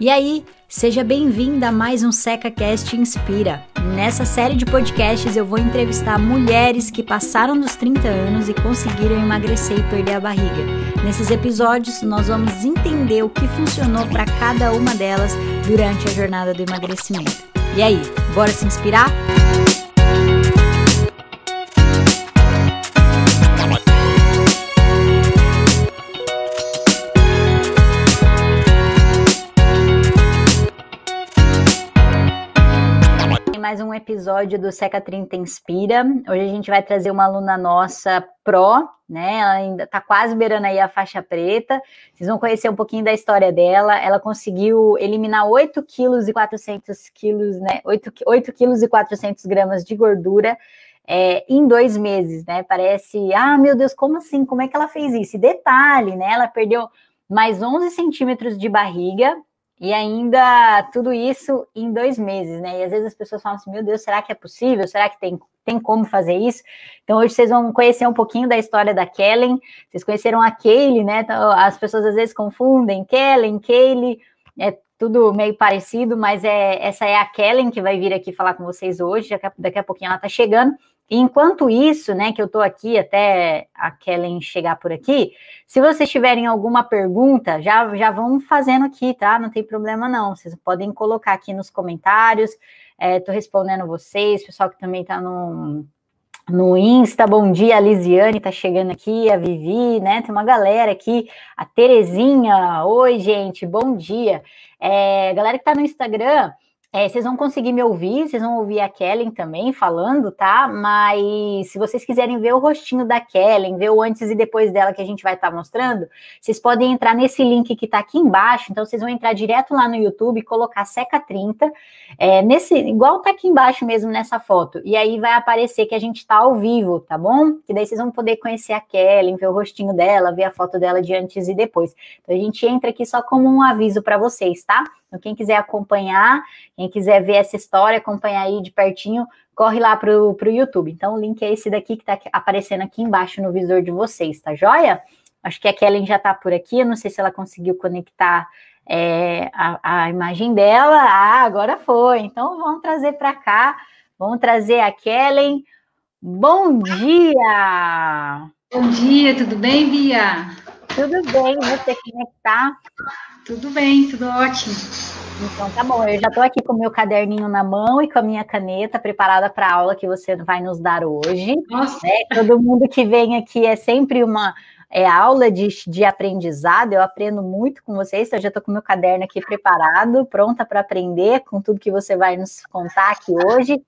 E aí, seja bem-vinda a mais um SecaCast Inspira. Nessa série de podcasts eu vou entrevistar mulheres que passaram dos 30 anos e conseguiram emagrecer e perder a barriga. Nesses episódios nós vamos entender o que funcionou para cada uma delas durante a jornada do emagrecimento. E aí, bora se inspirar? Mais um episódio do Seca 30 Inspira. Hoje a gente vai trazer uma aluna nossa pró, né? Ela ainda tá quase beirando aí a faixa preta. Vocês vão conhecer um pouquinho da história dela. Ela conseguiu eliminar 8 quilos e 400 quilos, né? 8, 8 quilos e 400 gramas de gordura é, em dois meses, né? Parece, ah, meu Deus, como assim? Como é que ela fez isso? E detalhe, né? Ela perdeu mais 11 centímetros de barriga, e ainda tudo isso em dois meses, né? E às vezes as pessoas falam assim: meu Deus, será que é possível? Será que tem, tem como fazer isso? Então hoje vocês vão conhecer um pouquinho da história da Kellen. Vocês conheceram a Kaylee, né? Então, as pessoas às vezes confundem Kellen, Kaylee, é tudo meio parecido, mas é essa é a Kellen que vai vir aqui falar com vocês hoje. Daqui a, daqui a pouquinho ela tá chegando. Enquanto isso, né, que eu estou aqui até a Kellen chegar por aqui, se vocês tiverem alguma pergunta, já, já vão fazendo aqui, tá? Não tem problema não. Vocês podem colocar aqui nos comentários. Estou é, respondendo vocês, pessoal que também está no, no Insta. Bom dia, a Lisiane está chegando aqui, a Vivi, né? Tem uma galera aqui, a Terezinha. Oi, gente, bom dia. É, galera que está no Instagram. É, vocês vão conseguir me ouvir, vocês vão ouvir a Kellen também falando, tá? Mas se vocês quiserem ver o rostinho da Kellen, ver o antes e depois dela que a gente vai estar tá mostrando, vocês podem entrar nesse link que tá aqui embaixo. Então, vocês vão entrar direto lá no YouTube e colocar Seca 30, é, nesse, igual tá aqui embaixo mesmo nessa foto. E aí vai aparecer que a gente tá ao vivo, tá bom? Que daí vocês vão poder conhecer a Kellen, ver o rostinho dela, ver a foto dela de antes e depois. Então, a gente entra aqui só como um aviso para vocês, tá? Então, quem quiser acompanhar, quem quiser ver essa história, acompanhar aí de pertinho, corre lá para o YouTube. Então, o link é esse daqui que está aparecendo aqui embaixo no visor de vocês, tá joia? Acho que a Kellen já está por aqui, eu não sei se ela conseguiu conectar é, a, a, imagem dela. Ah, agora foi. Então, vamos trazer para cá, vamos trazer a Kellen. Bom dia! Bom dia, tudo bem, Bia? Tudo bem, você como é que tá? Tudo bem, tudo ótimo. Então tá bom, eu já estou aqui com o meu caderninho na mão e com a minha caneta preparada para a aula que você vai nos dar hoje. Nossa. Né? Todo mundo que vem aqui é sempre uma é, aula de, de aprendizado, eu aprendo muito com vocês, então eu já estou com o meu caderno aqui preparado, pronta para aprender com tudo que você vai nos contar aqui hoje.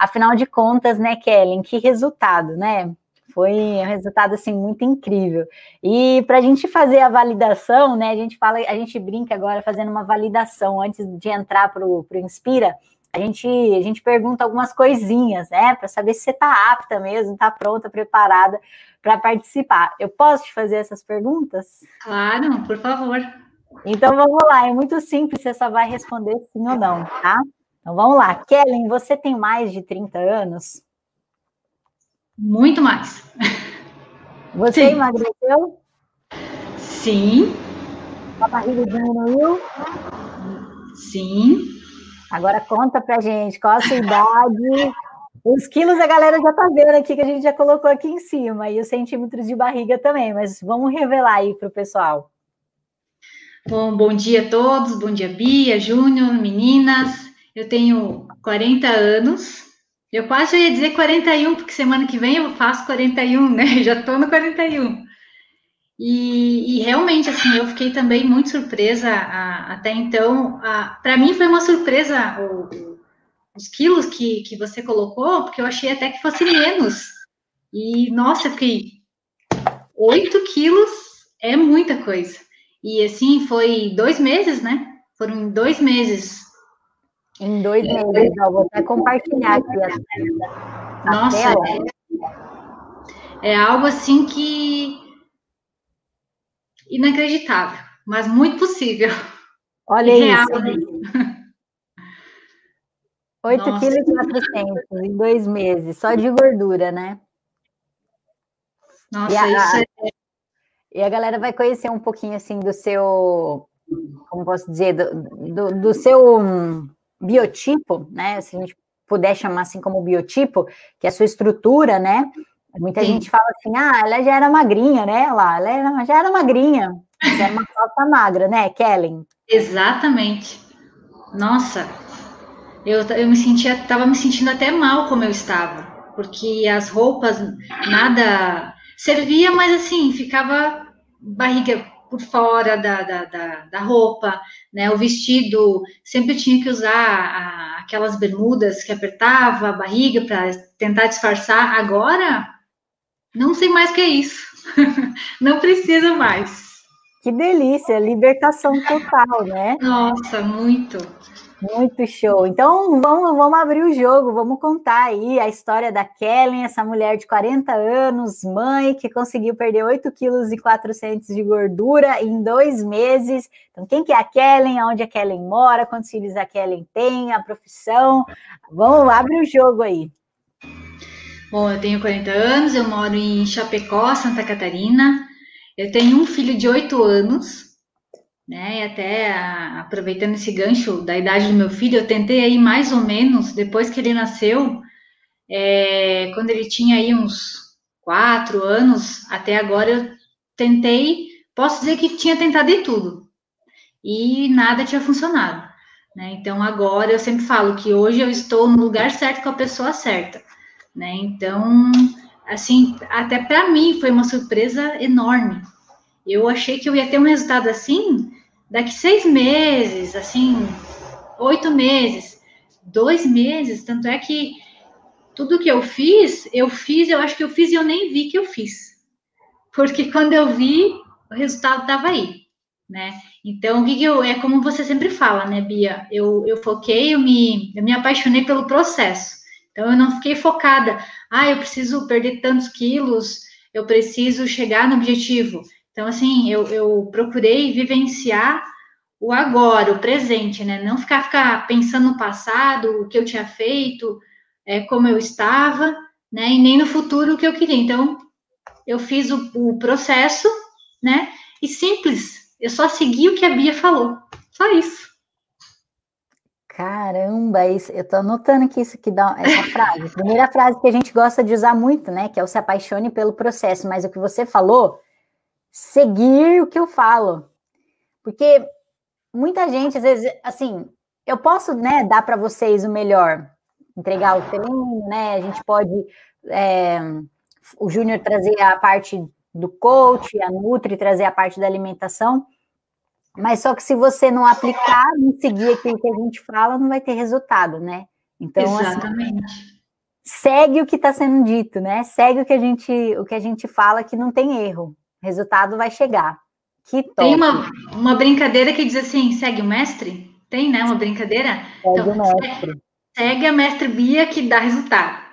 Afinal de contas, né, Kellen, que resultado, né? Foi um resultado assim muito incrível. E para a gente fazer a validação, né? A gente fala, a gente brinca agora fazendo uma validação antes de entrar para o Inspira. A gente, a gente pergunta algumas coisinhas, né? Para saber se você está apta mesmo, está pronta, preparada para participar. Eu posso te fazer essas perguntas? Claro, por favor. Então vamos lá, é muito simples, você só vai responder sim ou não, tá? Então vamos lá. Kellen, você tem mais de 30 anos? Muito mais. Você Sim. emagreceu? Sim. A barriga diminuiu? Sim. Agora conta pra gente qual a sua idade. Os quilos a galera já tá vendo aqui que a gente já colocou aqui em cima, e os centímetros de barriga também, mas vamos revelar aí pro pessoal. Bom, bom dia a todos, bom dia Bia, Júnior, meninas. Eu tenho 40 anos, eu quase ia dizer 41, porque semana que vem eu faço 41, né? Já tô no 41. E, e realmente, assim, eu fiquei também muito surpresa a, até então. Para mim foi uma surpresa o, os quilos que, que você colocou, porque eu achei até que fosse menos. E, nossa, eu fiquei 8 quilos é muita coisa. E assim, foi dois meses, né? Foram dois meses em dois meses, ó, vou até compartilhar aqui a, a Nossa. É, é algo assim que inacreditável, mas muito possível. Olha real, isso. Né? 8,4 kg em dois meses, só de gordura, né? Nossa, e a, isso é... E a galera vai conhecer um pouquinho, assim, do seu como posso dizer, do, do, do seu biotipo, né? Se a gente puder chamar assim como biotipo, que é a sua estrutura, né? Muita Sim. gente fala assim, ah, ela já era magrinha, né? Lá, ela era, já era magrinha. Você é uma falta magra, né, Kellen? Exatamente. Nossa, eu, eu me sentia, estava me sentindo até mal como eu estava, porque as roupas nada servia, mas assim, ficava barriga por fora da, da, da, da roupa, né? O vestido sempre tinha que usar a, aquelas bermudas que apertava a barriga para tentar disfarçar. Agora, não sei mais o que é isso. não precisa mais. Que delícia, libertação total, né? Nossa, muito. Muito show. Então vamos, vamos abrir o jogo, vamos contar aí a história da Kellen, essa mulher de 40 anos, mãe, que conseguiu perder 8 quilos e 400 de gordura em dois meses. Então, quem que é a Kellen? Onde a Kellen mora? Quantos filhos a Kellen tem? A profissão? Vamos, abre o jogo aí. Bom, eu tenho 40 anos, eu moro em Chapecó, Santa Catarina. Eu tenho um filho de 8 anos, né? E até a, aproveitando esse gancho da idade do meu filho, eu tentei aí mais ou menos, depois que ele nasceu, é, quando ele tinha aí uns quatro anos, até agora eu tentei, posso dizer que tinha tentado de tudo. E nada tinha funcionado. Né? Então agora eu sempre falo que hoje eu estou no lugar certo com a pessoa certa. Né? Então, assim, até para mim foi uma surpresa enorme. Eu achei que eu ia ter um resultado assim daqui seis meses, assim, oito meses, dois meses. Tanto é que tudo que eu fiz, eu fiz, eu acho que eu fiz e eu nem vi que eu fiz. Porque quando eu vi, o resultado estava aí, né? Então, o que, que, eu. É como você sempre fala, né, Bia? Eu, eu foquei, eu me, eu me apaixonei pelo processo. Então, eu não fiquei focada, ah, eu preciso perder tantos quilos, eu preciso chegar no objetivo. Então, assim, eu, eu procurei vivenciar o agora, o presente, né? Não ficar, ficar pensando no passado, o que eu tinha feito, é, como eu estava, né? E nem no futuro o que eu queria. Então, eu fiz o, o processo, né? E simples, eu só segui o que a Bia falou. Só isso. Caramba, isso, eu tô anotando aqui isso que dá essa frase. Primeira frase que a gente gosta de usar muito, né? Que é o se apaixone pelo processo, mas o que você falou seguir o que eu falo. Porque muita gente, às vezes, assim, eu posso, né, dar para vocês o melhor, entregar o treino, né? A gente pode, é, o Júnior trazer a parte do coach, a Nutri trazer a parte da alimentação, mas só que se você não aplicar, não seguir aquilo que a gente fala, não vai ter resultado, né? Então, assim, Exatamente. Assim, segue o que está sendo dito, né? Segue o que a gente, o que a gente fala que não tem erro resultado vai chegar. Que top. Tem uma, uma brincadeira que diz assim: segue o mestre? Tem, né? Uma brincadeira? Segue então, o mestre. Segue, a mestre Bia que dá resultado.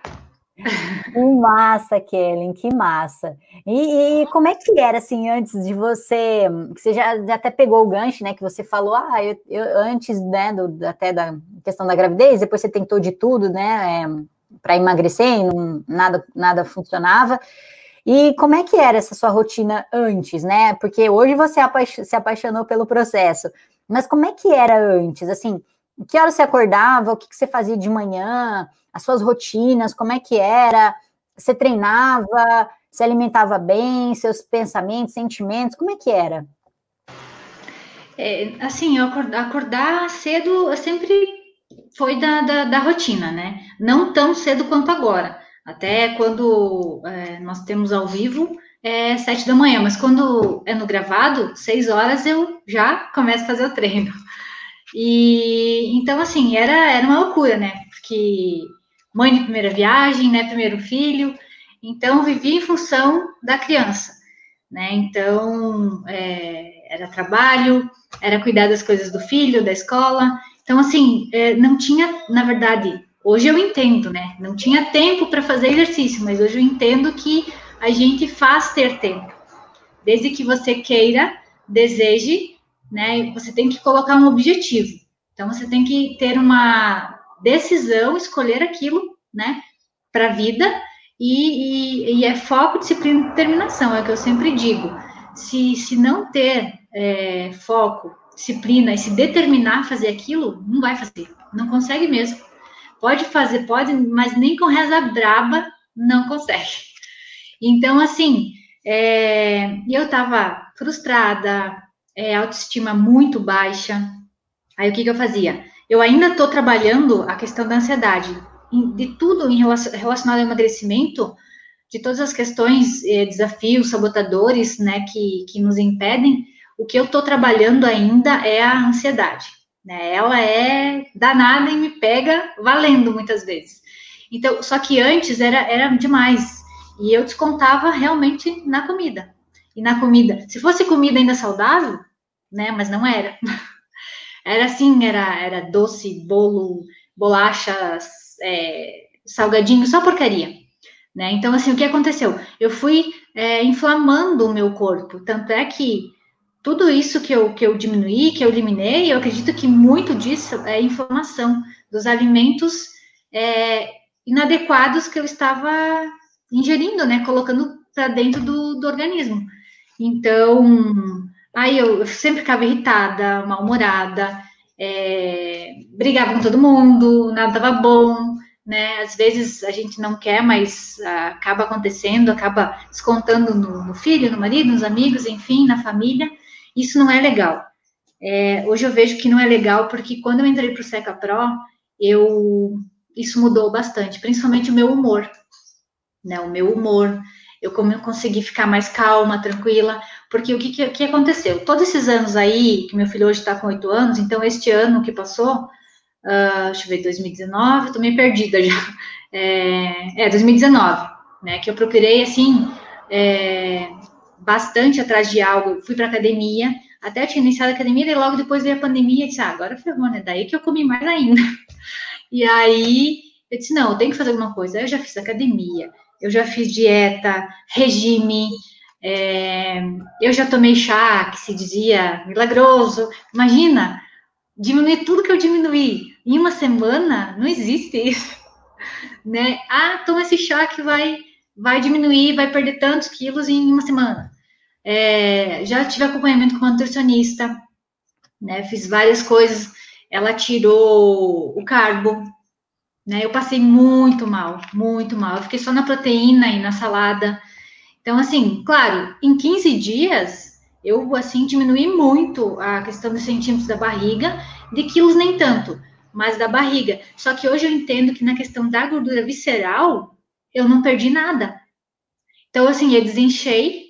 Que massa, Kellen, que massa. E, e, como é que era assim antes de você? Você já, já até pegou o gancho, né? Que você falou, ah, eu, eu antes, né, do, até da questão da gravidez, depois você tentou de tudo, né, é, para emagrecer e não, nada, nada funcionava. E como é que era essa sua rotina antes, né? Porque hoje você se apaixonou pelo processo, mas como é que era antes? Assim, que hora você acordava? O que, você fazia de manhã? As suas rotinas, como é que era? Você treinava? Se alimentava bem? Seus pensamentos, sentimentos, como é que era? É, assim, acordar, acordar cedo sempre foi da, da, da rotina, né? Não tão cedo quanto agora. Até quando é, nós temos ao vivo, é sete da manhã, mas quando é no gravado, seis horas eu já começo a fazer o treino. E então, assim, era, era uma loucura, né? Porque mãe de primeira viagem, né? Primeiro filho, então vivi em função da criança, né? Então, é, era trabalho, era cuidar das coisas do filho, da escola. Então, assim, é, não tinha, na verdade, Hoje eu entendo, né? Não tinha tempo para fazer exercício, mas hoje eu entendo que a gente faz ter tempo. Desde que você queira, deseje, né? Você tem que colocar um objetivo. Então você tem que ter uma decisão, escolher aquilo, né? Para a vida e, e, e, é foco, disciplina e determinação, é o que eu sempre digo. Se, se não ter é, foco, disciplina e se determinar a fazer aquilo, não vai fazer, não consegue mesmo. Pode fazer, pode, mas nem com reza braba não consegue. Então, assim, é, eu estava frustrada, é, autoestima muito baixa. Aí o que, que eu fazia? Eu ainda estou trabalhando a questão da ansiedade, de tudo em relacionado ao emagrecimento, de todas as questões, eh, desafios, sabotadores, né, que, que nos impedem, o que eu estou trabalhando ainda é a ansiedade. Né? Ela é danada e me pega valendo muitas vezes. Então, só que antes era, era demais. E eu descontava realmente na comida. E na comida, se fosse comida ainda saudável, né? Mas não era. Era assim, era, era doce, bolo, bolachas, é, salgadinho, só porcaria. Né? Então, assim, o que aconteceu? Eu fui é, inflamando o meu corpo. Tanto é que tudo isso que eu, que eu diminuí, que eu eliminei, eu acredito que muito disso é inflamação dos alimentos é, inadequados que eu estava ingerindo, né? Colocando para dentro do, do organismo. Então, aí eu, eu sempre ficava irritada, mal-humorada, é, brigava com todo mundo, nada estava bom, né? Às vezes a gente não quer, mas ah, acaba acontecendo, acaba descontando no, no, filho, no marido, nos amigos, enfim, na família. Isso não é legal. É, hoje eu vejo que não é legal porque quando eu entrei para o Seca Pro, eu isso mudou bastante, principalmente o meu humor, né? O meu humor, eu consegui ficar mais calma, tranquila, porque o que, que, que aconteceu? Todos esses anos aí, que meu filho hoje está com oito anos, então este ano que passou, uh, deixa eu ver, 2019, estou meio perdida já. É, é, 2019, né? Que eu procurei, assim, é, bastante atrás de algo. Fui para academia, até tinha iniciado a academia, e logo depois veio a pandemia, e disse, ah, agora ferrou, né? Daí que eu comi mais ainda. E aí, eu disse, não, eu tenho que fazer alguma coisa. Aí eu já fiz academia, eu já fiz dieta, regime, é, eu já tomei chá, que se dizia milagroso. Imagina, diminuir tudo que eu diminuí em uma semana, não existe isso, né? Ah, toma esse chá que vai, vai diminuir, vai perder tantos quilos em uma semana. É, já tive acompanhamento com uma nutricionista, né? Fiz várias coisas. Ela tirou o carbo, né? Eu passei muito mal, muito mal. Eu fiquei só na proteína e na salada. Então, assim, claro, em 15 dias eu, assim, diminuí muito a questão dos centímetros da barriga, de quilos nem tanto, mas da barriga. Só que hoje eu entendo que na questão da gordura visceral, eu não perdi nada. Então, assim, eu desenchei,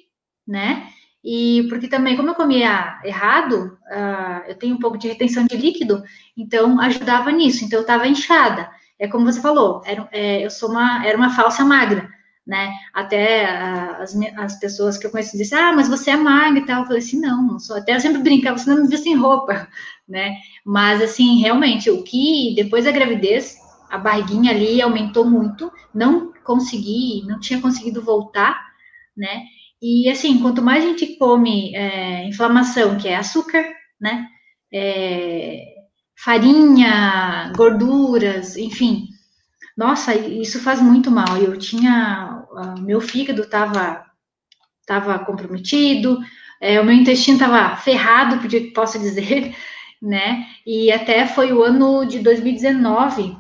né? E porque também, como eu comia errado, uh, eu tenho um pouco de retenção de líquido, então ajudava nisso. Então, eu estava inchada. É como você falou, era, é, eu sou uma, era uma falsa magra né? Até as, as pessoas que eu conheço dizem, ah, mas você é magra e tal. Eu falei assim, não, não sou. Até eu sempre brincava, você não me viu sem roupa, né? Mas, assim, realmente, o que depois da gravidez, a barriguinha ali aumentou muito, não consegui, não tinha conseguido voltar, né? E, assim, quanto mais a gente come é, inflamação, que é açúcar, né? É, farinha, gorduras, enfim, nossa, isso faz muito mal. Eu tinha, meu fígado estava tava comprometido, é, o meu intestino estava ferrado, posso dizer, né? E até foi o ano de 2019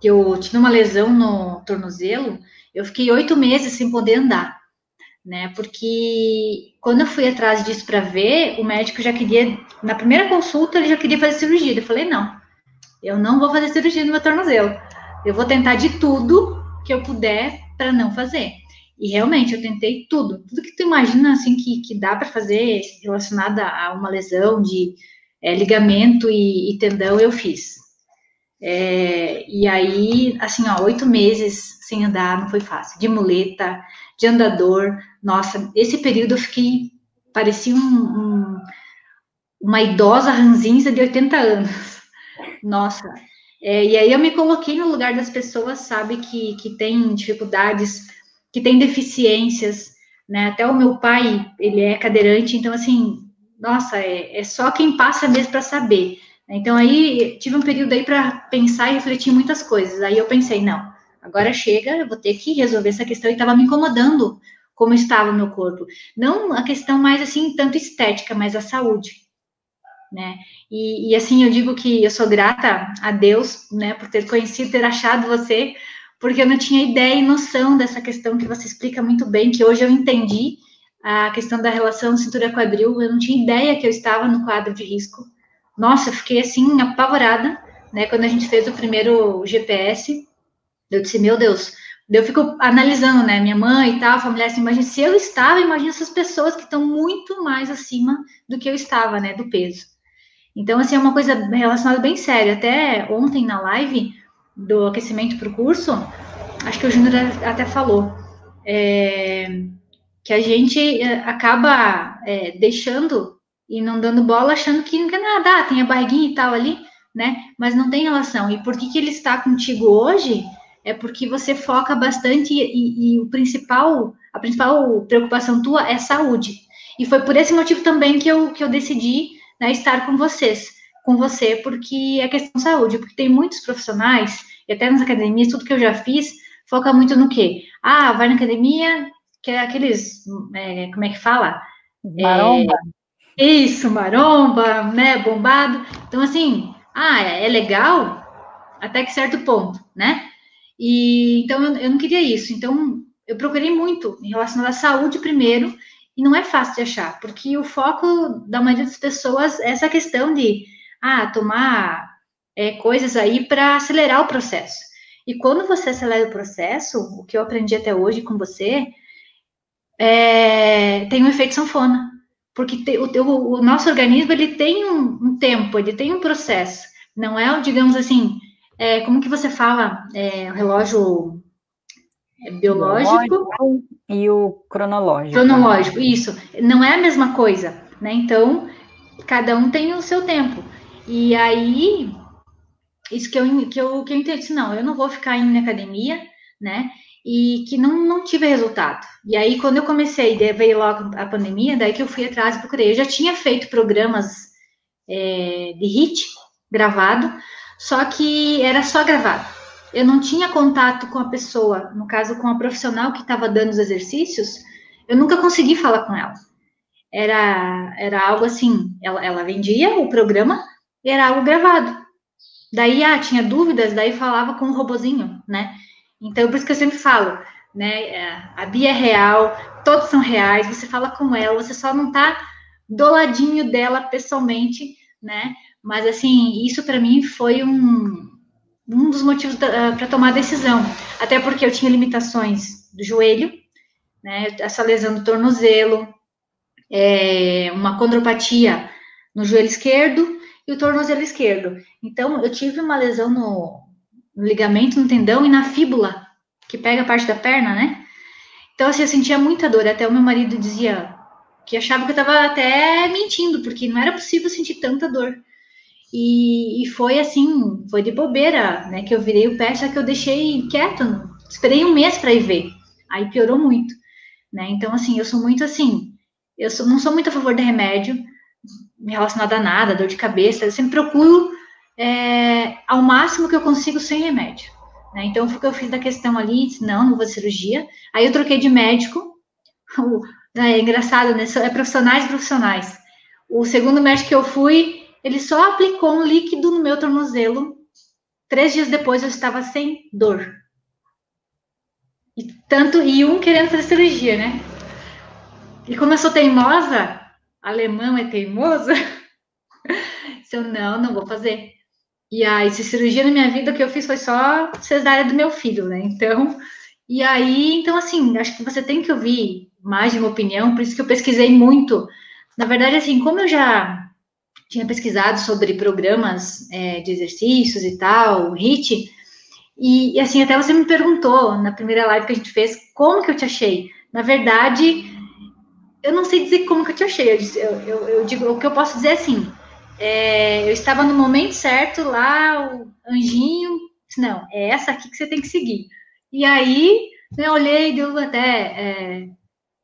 que eu tive uma lesão no tornozelo. Eu fiquei oito meses sem poder andar, né? Porque quando eu fui atrás disso para ver, o médico já queria, na primeira consulta, ele já queria fazer cirurgia. Eu falei, não, eu não vou fazer cirurgia no meu tornozelo. Eu vou tentar de tudo que eu puder para não fazer. E realmente eu tentei tudo, tudo que tu imagina assim que, que dá para fazer relacionada a uma lesão de é, ligamento e, e, tendão, eu fiz. É, e aí, assim, ó, oito meses sem andar não foi fácil. De muleta, de andador, nossa, esse período eu fiquei, parecia um, um, uma idosa ranzinza de 80 anos. Nossa, é, e aí eu me coloquei no lugar das pessoas, sabe, que, que tem dificuldades, que tem deficiências, né? Até o meu pai, ele é cadeirante, então, assim, nossa, é, é só quem passa mesmo para saber. Então, aí, tive um período aí para pensar e refletir muitas coisas. Aí eu pensei, não, agora chega, eu vou ter que resolver essa questão. E estava me incomodando como estava o meu corpo. Não a questão mais, assim, tanto estética, mas a saúde. né? E, e, assim, eu digo que eu sou grata a Deus, né, por ter conhecido, ter achado você, porque eu não tinha ideia e noção dessa questão que você explica muito bem, que hoje eu entendi a questão da relação cintura-quadril, eu não tinha ideia que eu estava no quadro de risco. Nossa, eu fiquei assim, apavorada, né, quando a gente fez o primeiro GPS, eu disse, meu Deus, eu fico analisando, né, minha mãe e tal, familiar, assim, imagina, se eu estava, imagina essas pessoas que estão muito mais acima do que eu estava, né, do peso. Então, assim, é uma coisa relacionada bem séria. Até ontem na live do aquecimento para o curso, acho que o Júnior até falou, é, que a gente é, acaba é, deixando e não dando bola, achando que não quer nada, ah, tem a barriguinha e tal ali, né? Mas não tem relação. E por que, que ele está contigo hoje? É porque você foca bastante e, e o principal, a principal preocupação tua é saúde. E foi por esse motivo também que eu, que eu decidi né, estar com vocês, com você, porque é questão de saúde, porque tem muitos profissionais, e até nas academias, tudo que eu já fiz, foca muito no quê? Ah, vai na academia, que é aqueles, é, como é que fala? Maromba. É, isso, maromba, né, bombado. Então, assim, ah, é, é legal até que certo ponto, né? E então eu, eu não queria isso. Então eu procurei muito em relação à saúde primeiro e não é fácil de achar, porque o foco da maioria das pessoas é essa questão de ah, tomar é, coisas aí para acelerar o processo. E quando você acelera o processo, o que eu aprendi até hoje com você, é, tem um efeito sanfona. Porque te, o, o, nosso organismo ele tem um, um, tempo, ele tem um processo. Não é, digamos assim, é, como que você fala, é, o relógio é biológico, biológico e o cronológico. Cronológico, isso. Não é a mesma coisa, né? Então, cada um tem o seu tempo. E aí, isso que eu, que eu, que eu entendi, não, eu não vou ficar indo na academia, né? E que não, não tive resultado. E aí, quando eu comecei, veio logo a pandemia, daí que eu fui atrás e procurei. Eu já tinha feito programas é, de HIT gravado, só que era só gravado eu não tinha contato com a pessoa, no caso com a profissional que estava dando os exercícios, eu nunca consegui falar com ela. Era, era algo assim, ela, ela vendia o programa e era algo gravado. Daí, ah, tinha dúvidas, daí falava com o robozinho, né? Então, por isso que eu sempre falo, né? É, a Bia é real, todos são reais, você fala com ela, você só não tá do ladinho dela pessoalmente, né? Mas, assim, isso para mim foi um, um dos motivos para tomar a decisão. Até porque eu tinha limitações do joelho, né, essa lesão do tornozelo, é, uma condropatia no joelho esquerdo e o tornozelo esquerdo. Então, eu tive uma lesão no, no ligamento, no tendão e na fíbula, que pega a parte da perna, né? Então, assim, eu sentia muita dor. Até o meu marido dizia que achava que eu estava até mentindo, porque não era possível sentir tanta dor. E, e, foi assim, foi de bobeira, né? Que eu virei o pé, só que eu deixei quieto, esperei um mês para ir ver. Aí piorou muito, né? Então, assim, eu sou muito assim, eu sou, não sou muito a favor de remédio relacionado a nada, dor de cabeça, eu sempre procuro é, ao máximo que eu consigo sem remédio. Né? Então, foi o que eu fiz da questão ali, disse, não, não vou cirurgia. Aí eu troquei de médico, é engraçado, né? É profissionais profissionais. O segundo médico que eu fui, ele só aplicou um líquido no meu tornozelo. Três dias depois eu estava sem dor. E tanto e um querendo fazer cirurgia, né? E como eu sou teimosa, alemão é teimoso, se eu não, não vou fazer. E aí, se cirurgia na minha vida, o que eu fiz foi só cesárea do meu filho, né? Então, e aí, então assim, acho que você tem que ouvir mais de uma opinião, por isso que eu pesquisei muito. Na verdade, assim, como eu já tinha pesquisado sobre programas é, de exercícios e tal, o HIT, e, e, assim, até você me perguntou na primeira live que a gente fez, como que eu te achei? Na verdade, eu não sei dizer como que eu te achei, eu, eu, eu digo, o que eu posso dizer é assim, é, eu estava no momento certo lá, o anjinho, não, é essa aqui que você tem que seguir. E aí, eu olhei, deu até, é,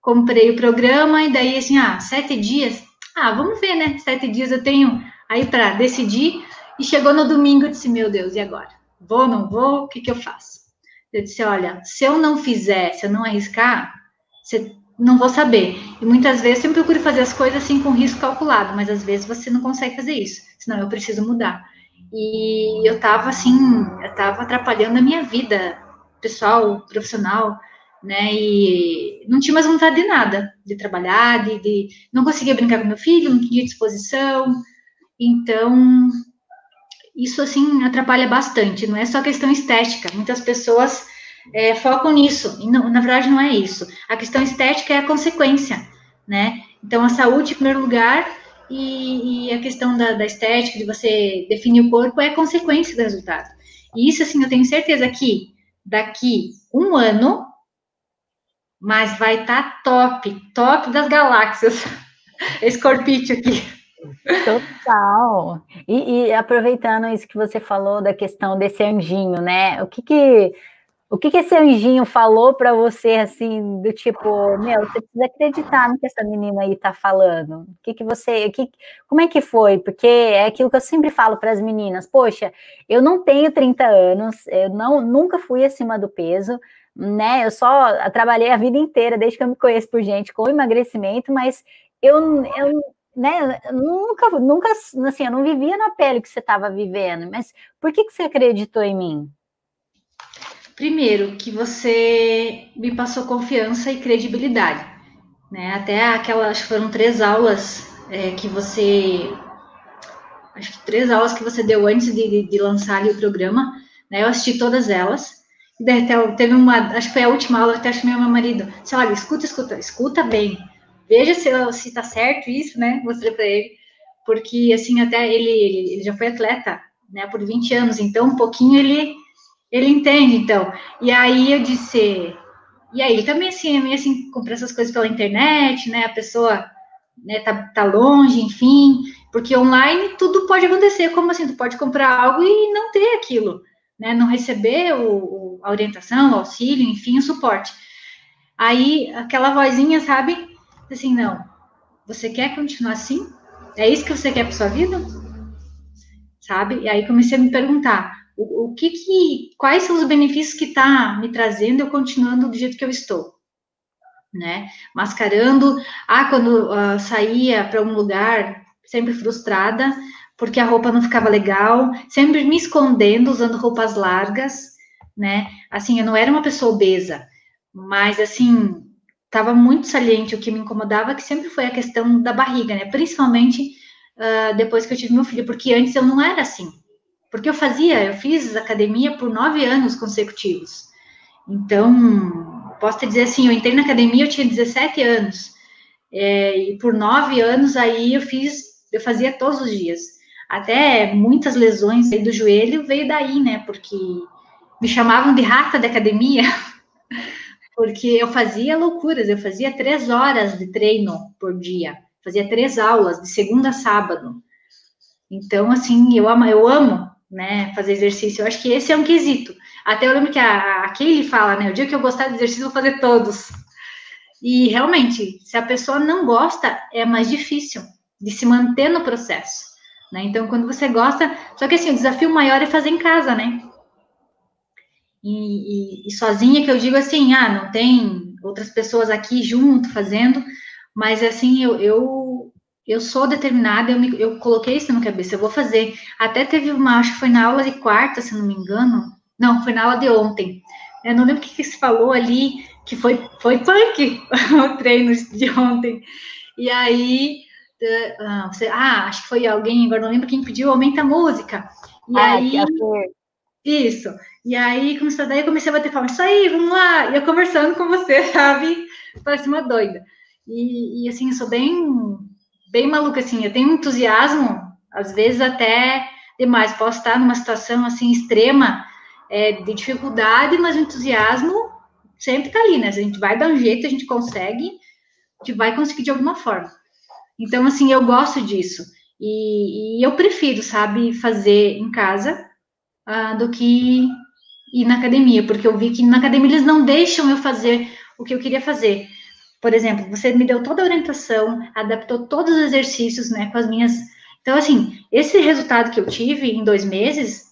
comprei o programa, e daí, assim, ah, sete dias, ah, vamos ver, né? Sete dias eu tenho aí para decidir. E chegou no domingo, eu disse: Meu Deus, e agora? Vou, não vou? O que, que eu faço? Eu disse: Olha, se eu não fizer, se eu não arriscar, você não vou saber. E muitas vezes eu procuro fazer as coisas assim com risco calculado, mas às vezes você não consegue fazer isso, senão eu preciso mudar. E eu tava assim, eu tava atrapalhando a minha vida pessoal, profissional, né? E não tinha mais vontade de nada, de trabalhar, de, de não conseguia brincar com meu filho, não tinha disposição. Então, isso assim atrapalha bastante. Não é só questão estética. Muitas pessoas é, focam nisso. E não, na verdade, não é isso. A questão estética é a consequência, né? Então, a saúde em primeiro lugar e, e a questão da, da, estética, de você definir o corpo, é consequência do resultado. E isso, assim, eu tenho certeza que daqui um ano, mas vai estar tá top, top das galáxias, esse corpite aqui. Total. E, e, aproveitando isso que você falou da questão desse anjinho, né? O que que o que, que esse anjinho falou para você, assim, do tipo, meu, você precisa acreditar no que essa menina aí tá falando? O que, que você, que, como é que foi? Porque é aquilo que eu sempre falo para as meninas, poxa, eu não tenho 30 anos, eu não, nunca fui acima do peso, né? Eu só trabalhei a vida inteira, desde que eu me conheço por gente, com emagrecimento, mas eu, eu né, nunca, nunca, assim, eu não vivia na pele que você estava vivendo, mas por que, que você acreditou em mim? Primeiro, que você me passou confiança e credibilidade, né? Até aquelas foram três aulas é, que você, acho que três aulas que você deu antes de, de, de lançar ali o programa, né? Eu assisti todas elas. Até, teve uma, acho que foi a última aula até chamei meu marido. Disse, olha, escuta, escuta, escuta bem. Veja se, se tá certo isso, né? Mostrei para ele. Porque, assim, até ele, ele, já foi atleta, né? Por 20 anos. Então, um pouquinho ele ele entende, então. E aí eu disse, e aí ele também assim, é meio assim, comprar essas coisas pela internet, né? A pessoa né, tá, tá longe, enfim, porque online tudo pode acontecer, como assim, tu pode comprar algo e não ter aquilo, né? Não receber o, a orientação, o auxílio, enfim, o suporte. Aí aquela vozinha, sabe? Assim, não, você quer continuar assim? É isso que você quer para sua vida? Sabe? E aí comecei a me perguntar, o, o que, que quais são os benefícios que está me trazendo eu continuando do jeito que eu estou, né? Mascarando, ah, quando uh, saía para um lugar sempre frustrada porque a roupa não ficava legal, sempre me escondendo usando roupas largas, né? Assim, eu não era uma pessoa obesa, mas assim, estava muito saliente o que me incomodava, que sempre foi a questão da barriga, né? Principalmente uh, depois que eu tive meu filho, porque antes eu não era assim. Porque eu fazia, eu fiz academia por nove anos consecutivos. Então, posso te dizer assim, eu entrei na academia, eu tinha 17 anos. É, e por nove anos aí eu fiz, eu fazia todos os dias. Até muitas lesões aí do joelho veio daí, né? Porque me chamavam de rata da academia, porque eu fazia loucuras, eu fazia três horas de treino por dia, fazia três aulas, de segunda a sábado. Então, assim, eu amo, eu amo né, fazer exercício. Eu acho que esse é um quesito. Até eu lembro que a, a Kaylee fala, né, o dia que eu gostar de exercício, eu vou fazer todos. E realmente, se a pessoa não gosta, é mais difícil de se manter no processo. Né? Então, quando você gosta, só que assim, o desafio maior é fazer em casa, né? E, e, e sozinha, que eu digo assim, ah, não tem outras pessoas aqui junto fazendo, mas assim, eu, eu eu sou determinada, eu, me, eu coloquei isso na minha cabeça, eu vou fazer. Até teve uma, acho que foi na aula de quarta, se não me engano. Não, foi na aula de ontem. Eu não lembro o que, que se falou ali, que foi, foi punk o treino de ontem. E aí, uh, você, ah, acho que foi alguém, agora não lembro quem pediu, aumenta a música. E ah, aí, isso. E aí, começou, daí eu comecei a bater palmas, isso aí, vamos lá. E eu conversando com você, sabe? Parece uma doida. E, e assim, eu sou bem bem maluca, assim, eu tenho um entusiasmo, às vezes até demais, posso estar numa situação, assim, extrema, é, de dificuldade, mas o entusiasmo sempre está ali, né, a gente vai dar um jeito, a gente consegue, a gente vai conseguir de alguma forma. Então, assim, eu gosto disso, e, e eu prefiro, sabe, fazer em casa uh, do que ir na academia, porque eu vi que na academia eles não deixam eu fazer o que eu queria fazer. Por exemplo, você me deu toda a orientação, adaptou todos os exercícios, né, com as minhas. Então, assim, esse resultado que eu tive em dois meses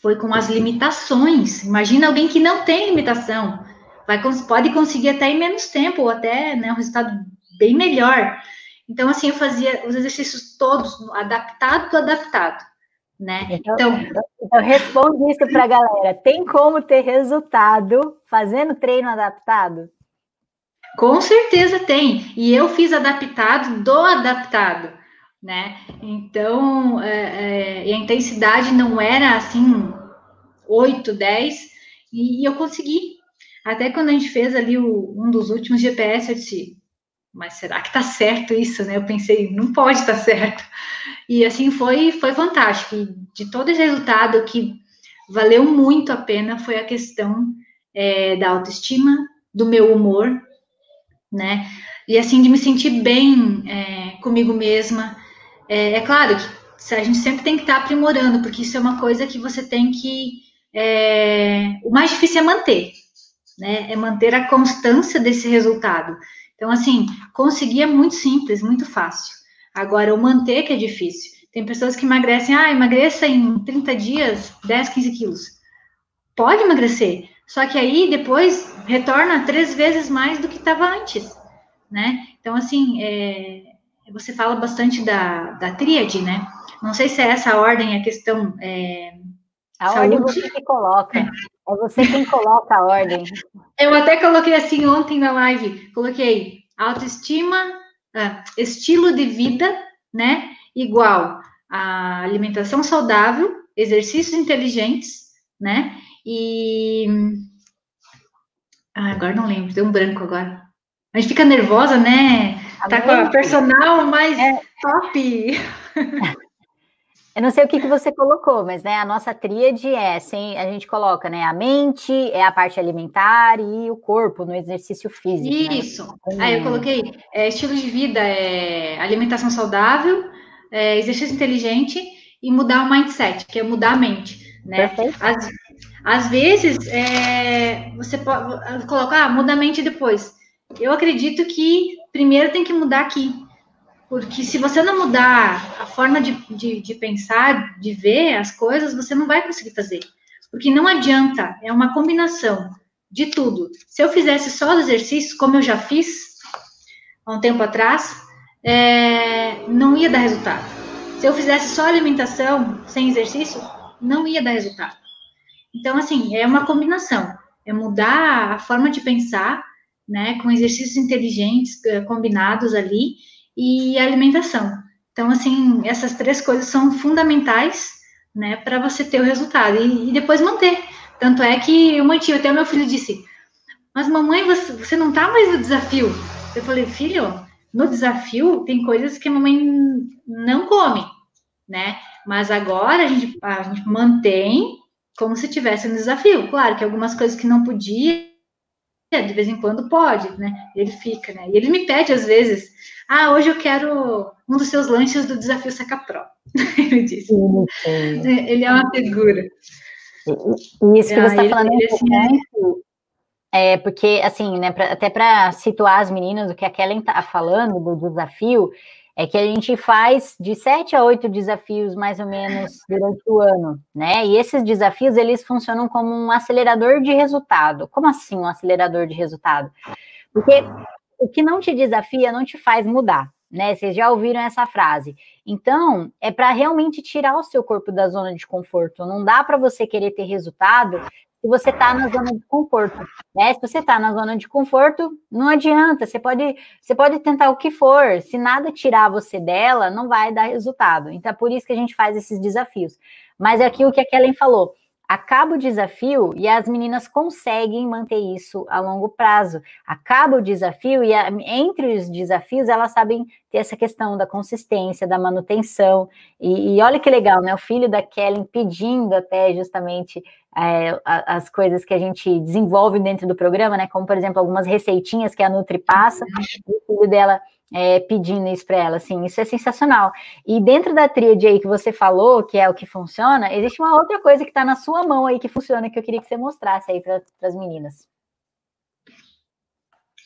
foi com as limitações. Imagina alguém que não tem limitação, vai, pode conseguir até em menos tempo, ou até né, um resultado bem melhor. Então, assim, eu fazia os exercícios todos, adaptado do adaptado, né? Então, então, então responde isso para a galera. Tem como ter resultado fazendo treino adaptado? Com certeza tem. E eu fiz adaptado do adaptado, né? Então, é, é, a intensidade não era assim 8, 10, e, eu consegui. Até quando a gente fez ali o, um dos últimos GPS, eu disse, mas será que tá certo isso, né? Eu pensei, não pode estar tá certo. E assim foi, foi fantástico. E de todo esse resultado que valeu muito a pena foi a questão é, da autoestima, do meu humor, né? E assim, de me sentir bem é, comigo mesma. É, é, claro que a gente sempre tem que estar tá aprimorando, porque isso é uma coisa que você tem que o mais difícil é manter, né? É manter a constância desse resultado. Então, assim, conseguir é muito simples, muito fácil. Agora, o manter que é difícil. Tem pessoas que emagrecem, ah, emagreça em 30 dias 10, 15 quilos. Pode emagrecer, só que aí depois retorna três vezes mais do que estava antes, né? Então, assim, é, você fala bastante da, da tríade, né? Não sei se é essa a ordem, a questão é, a Saúde. ordem você que coloca. É você quem coloca a ordem. Eu até coloquei assim ontem na live. Coloquei autoestima, ah, estilo de vida, né? Igual a alimentação saudável, exercícios inteligentes, né? E. Ah, agora não lembro, deu um branco agora. A gente fica nervosa, né? Tá com a personal mais é. top. Eu não sei o que, que você colocou, mas né, a nossa tríade é, sem, a gente coloca né, a mente, é a parte alimentar e o corpo no exercício físico. Né? Isso. Né? Aí eu coloquei é, estilo de vida, é, alimentação saudável, é, exercício inteligente e mudar o mindset, que é mudar a mente. Né? Às, às vezes é, você pode colocar, ah, muda a mente depois. Eu acredito que primeiro tem que mudar aqui. Porque se você não mudar a forma de, de, de, pensar, de ver as coisas, você não vai conseguir fazer. Porque não adianta, é uma combinação de tudo. Se eu fizesse só os exercícios, como eu já fiz há um tempo atrás, é, não ia dar resultado. Se eu fizesse só alimentação, sem exercício, não ia dar resultado. Então, assim, é uma combinação. É mudar a forma de pensar, né, com exercícios inteligentes eh, combinados ali, e alimentação. Então, assim, essas três coisas são fundamentais, né, para você ter o resultado e, e, depois manter. Tanto é que eu mantive, até meu filho disse, mas mamãe, você, você não tá mais no desafio. Eu falei, filho, no desafio tem coisas que a mamãe não come, né? Mas agora a gente, a gente mantém como se tivesse no desafio. Claro que algumas coisas que não podia, de vez em quando pode, né? Ele fica, né? E ele me pede às vezes, ah, hoje eu quero um dos seus lanches do Desafio Saca Pro. Ele disse. Sim, sim. Ele é uma figura. E isso que você está ah, falando é, assim, é porque, assim, né, pra, até para situar as meninas, o que a Kellen está falando do desafio, é que a gente faz de sete a oito desafios, mais ou menos, durante o ano, né? E esses desafios, eles funcionam como um acelerador de resultado. Como assim um acelerador de resultado? Porque o que não te desafia não te faz mudar, né? Vocês já ouviram essa frase. Então, é para realmente tirar o seu corpo da zona de conforto. Não dá para você querer ter resultado se você está na zona de conforto. Né? Se você está na zona de conforto, não adianta. Você pode, você pode tentar o que for. Se nada tirar você dela, não vai dar resultado. Então, é por isso que a gente faz esses desafios. Mas é aquilo que a Kellen falou acaba o desafio e as meninas conseguem manter isso a longo prazo. Acaba o desafio e a, entre os desafios elas sabem ter essa questão da consistência, da manutenção. E, e olha que legal, né? O filho da Kellen pedindo até justamente é, as coisas que a gente desenvolve dentro do programa, né? Como, por exemplo, algumas receitinhas que a Nutri passa, o filho dela é, pedindo isso para ela, assim, isso é sensacional. E dentro da tríade aí que você falou, que é o que funciona, existe uma outra coisa que está na sua mão aí que funciona, que eu queria que você mostrasse aí para as meninas.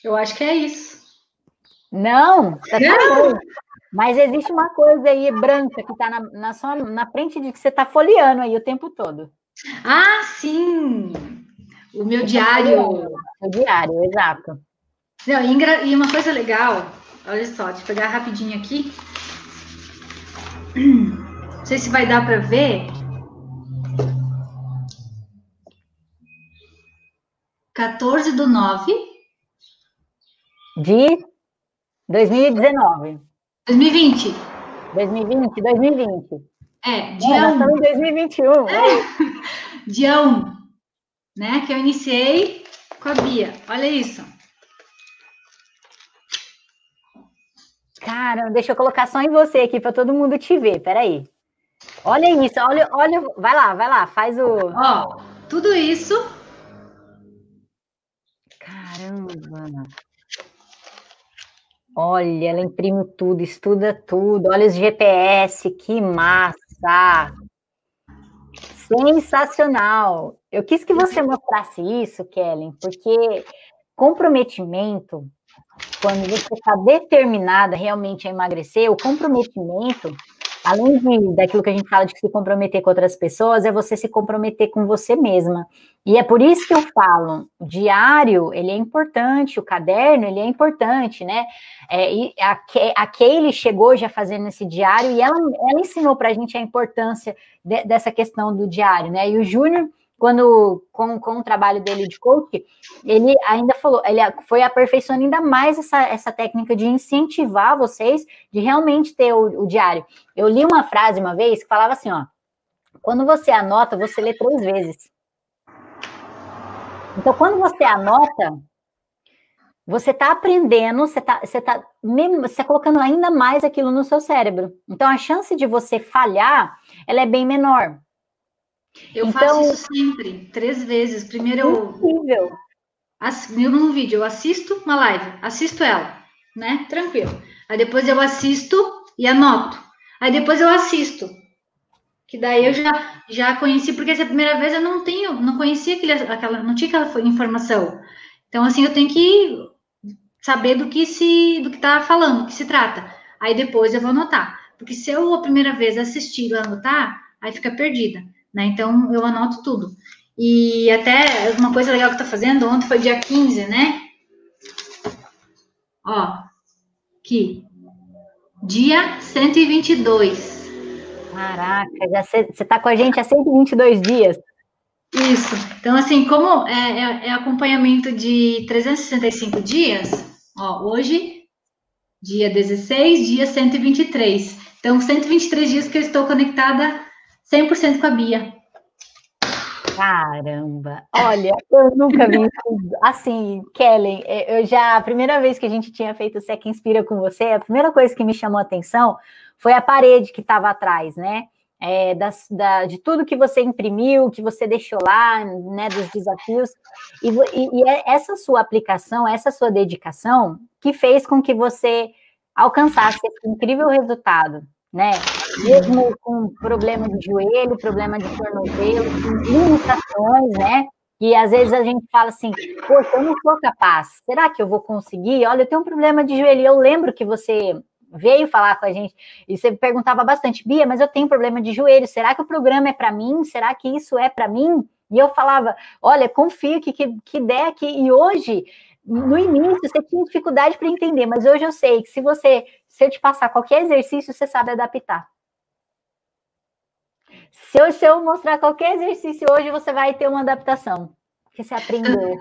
Eu acho que é isso. Não, tá bom. Mas existe uma coisa aí branca que está na, na, na frente de que você está folheando aí o tempo todo. Ah, sim! o meu diário. O diário, exato. Não, e uma coisa legal, olha só, deixa eu pegar rapidinho aqui. Não sei se vai dar para ver. 14 do 9. De 2019. 2020. 2020, 2020. É, dia 1. Um. em 2021. É. dia 1, né? Que eu iniciei com a Bia. Olha isso. Cara, deixa eu colocar só em você aqui para todo mundo te ver. Peraí. Olha isso, olha, olha, vai lá, vai lá, faz o. Ó, tudo isso. Caramba. Olha, ela imprime tudo, estuda tudo. Olha os GPS, que massa! Sensacional! Eu quis que você mostrasse isso, Kellen, porque comprometimento, quando você está determinada realmente a emagrecer, o comprometimento além de, daquilo que a gente fala de se comprometer com outras pessoas, é você se comprometer com você mesma. E é por isso que eu falo, diário, ele é importante, o caderno, ele é importante, né? É, e a, a Kaylee chegou já fazendo esse diário e ela, ela ensinou para a gente a importância de, dessa questão do diário, né? E o Júnior quando com, com o trabalho dele de coach, ele ainda falou, ele foi aperfeiçoando ainda mais essa, essa técnica de incentivar vocês de realmente ter o, o diário. Eu li uma frase uma vez que falava assim, ó, quando você anota, você lê três vezes. Então, quando você anota, você está aprendendo, você está você tá, você tá colocando ainda mais aquilo no seu cérebro. Então, a chance de você falhar, ela é bem menor. Eu então, faço isso sempre, três vezes. Primeiro eu. Incrível. No vídeo, eu assisto uma live, assisto ela, né? Tranquilo. Aí depois eu assisto e anoto. Aí depois eu assisto. Que daí eu já, já conheci, porque essa primeira vez eu não tenho, não conhecia aquele, aquela, não tinha aquela informação. Então, assim, eu tenho que saber do que se, do que tá falando, do que se trata. Aí depois eu vou anotar. Porque se eu a primeira vez assistir e anotar, aí fica perdida né? Então eu anoto tudo. E até uma coisa legal que tô fazendo, ontem foi dia 15, né? Ó, aqui. Dia 122. Caraca, já você tá com a gente há 122 dias. Isso. Então, assim, como é, é, é acompanhamento de 365 dias, ó, hoje, dia 16, dia 123. Então, 123 dias que eu estou conectada 100% com a Bia. Caramba! Olha, eu nunca vi isso. Assim, Kellen, é, eu já, a primeira vez que a gente tinha feito o Sec Inspira com você, a primeira coisa que me chamou a atenção foi a parede que estava atrás, né? É, das, da, de tudo que você imprimiu, que você deixou lá, né, dos desafios, e, e, e é essa sua aplicação, essa sua dedicação, que fez com que você alcançasse esse incrível resultado, né? Mesmo com problema de joelho, problema de tornozelo, limitações, né? E às vezes a gente fala assim, poxa, eu não sou capaz, será que eu vou conseguir? Olha, eu tenho um problema de joelho. Eu lembro que você veio falar com a gente e você perguntava bastante, Bia, mas eu tenho problema de joelho, será que o programa é para mim? Será que isso é para mim? E eu falava, olha, confio que, que, que der aqui. E hoje no início você tinha dificuldade para entender, mas hoje eu sei que se você, se eu te passar qualquer exercício, você sabe adaptar. Se eu, se eu mostrar qualquer exercício hoje, você vai ter uma adaptação, porque você aprendeu.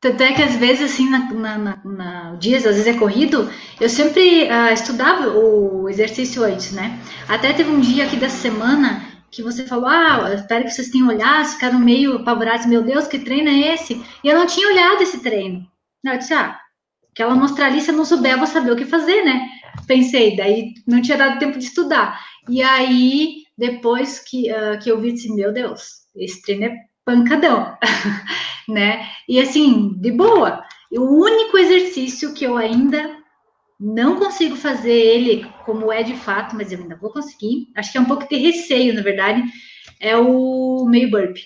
Tanto é que às vezes, assim, na, na, na, na dias, às vezes é corrido, eu sempre uh, estudava o exercício antes, né? Até teve um dia aqui da semana que você falou, ah, espero que vocês tenham olhado, ficaram meio apavorados, meu Deus, que treino é esse? E eu não tinha olhado esse treino. Eu disse, ah, que ela mostrar ali, se eu não souber, eu vou saber o que fazer, né? Pensei, daí não tinha dado tempo de estudar. E aí, depois que, uh, que eu vi, disse, meu Deus, esse treino é pancadão, né? E assim, de boa. E o único exercício que eu ainda não consigo fazer ele como é de fato, mas eu ainda vou conseguir. Acho que é um pouco de receio, na verdade, é o meio burp.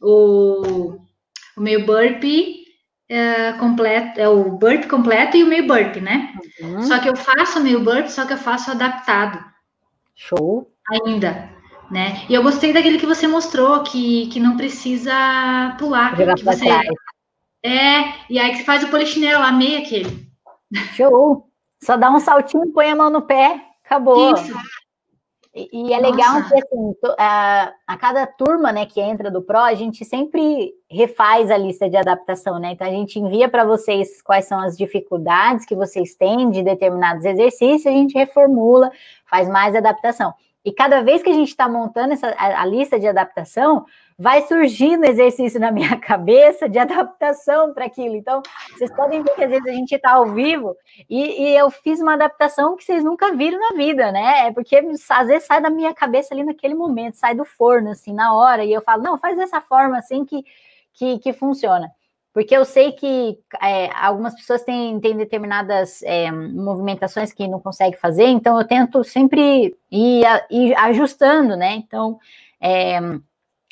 O, o meio burp é, completo, é o burp completo e o meio burp, né? Uhum. Só que eu faço o meio burp, só que eu faço adaptado. Show. Ainda. né? E eu gostei daquele que você mostrou, que, que não precisa pular. Jogar que você... trás. É, e aí que você faz o polichinelo, amei aquele. Show! Só dá um saltinho, põe a mão no pé, acabou. Isso. E, é legal que assim, a, a, cada turma né, que entra do Pro, a gente sempre refaz a lista de adaptação, né? Então a gente envia para vocês quais são as dificuldades que vocês têm de determinados exercícios, a gente reformula, faz mais adaptação. E cada vez que a gente está montando essa, a, a, lista de adaptação, vai surgindo exercício na minha cabeça de adaptação para aquilo. Então, vocês podem ver que às vezes a gente está ao vivo e, e, eu fiz uma adaptação que vocês nunca viram na vida, né? É porque às vezes sai da minha cabeça ali naquele momento, sai do forno, assim, na hora, e eu falo, não, faz dessa forma assim que, que, que funciona. Porque eu sei que é, algumas pessoas têm, têm determinadas é, movimentações que não conseguem fazer, então eu tento sempre ir, ir ajustando, né? Então, é,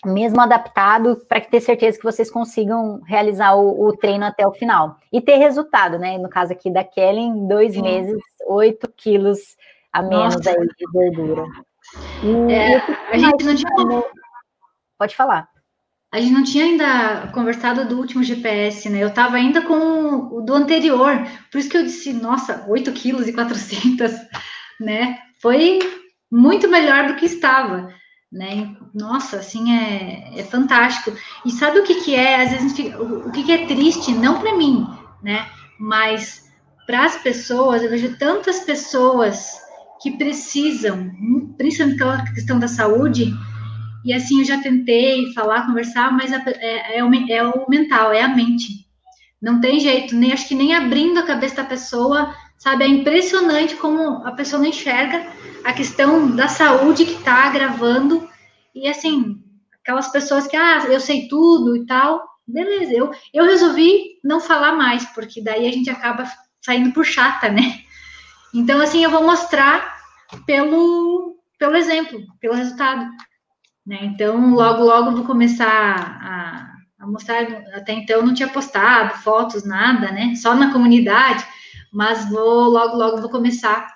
mesmo adaptado, para ter certeza que vocês consigam realizar o, o, treino até o final. E ter resultado, né? No caso aqui da Kelly, em dois Sim. meses, 8 quilos a menos aí de gordura. E, é, a gente não tinha... Pode falar. A gente não tinha ainda conversado do último GPS, né? Eu estava ainda com o do anterior. Por isso que eu disse, nossa, 8 quilos e 400, né? Foi muito melhor do que estava, né? Nossa, assim, é, é fantástico. E sabe o que que é? Às vezes, o que que é triste? Não para mim, né? Mas para as pessoas, eu vejo tantas pessoas que precisam, principalmente pela questão da saúde, e assim, eu já tentei falar, conversar, mas é, é, o, é o mental, é a mente. Não tem jeito, nem acho que nem abrindo a cabeça da pessoa, sabe? É impressionante como a pessoa não enxerga a questão da saúde que está agravando. E assim, aquelas pessoas que, ah, eu sei tudo e tal, beleza. Eu, eu resolvi não falar mais, porque daí a gente acaba saindo por chata, né? Então, assim, eu vou mostrar pelo, pelo exemplo, pelo resultado. Né? Então, logo, logo vou começar a, a, mostrar. Até então, não tinha postado fotos, nada, né? Só na comunidade, mas vou, logo, logo vou começar.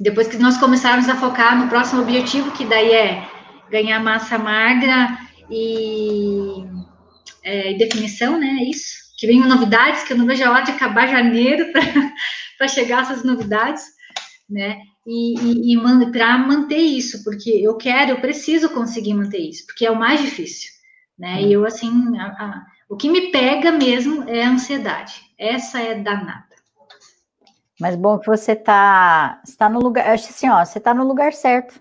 Depois que nós começarmos a focar no próximo objetivo, que daí é ganhar massa magra e é, definição, né? É isso. Que vem novidades, que eu não vejo a hora de acabar janeiro para chegar essas novidades, né? E, e, e para manter isso, porque eu quero, eu preciso conseguir manter isso, porque é o mais difícil, né? E eu, assim, a, a, o que me pega mesmo é a ansiedade. Essa é danada. Mas bom que você está está no lugar, acho assim, ó, você está no lugar certo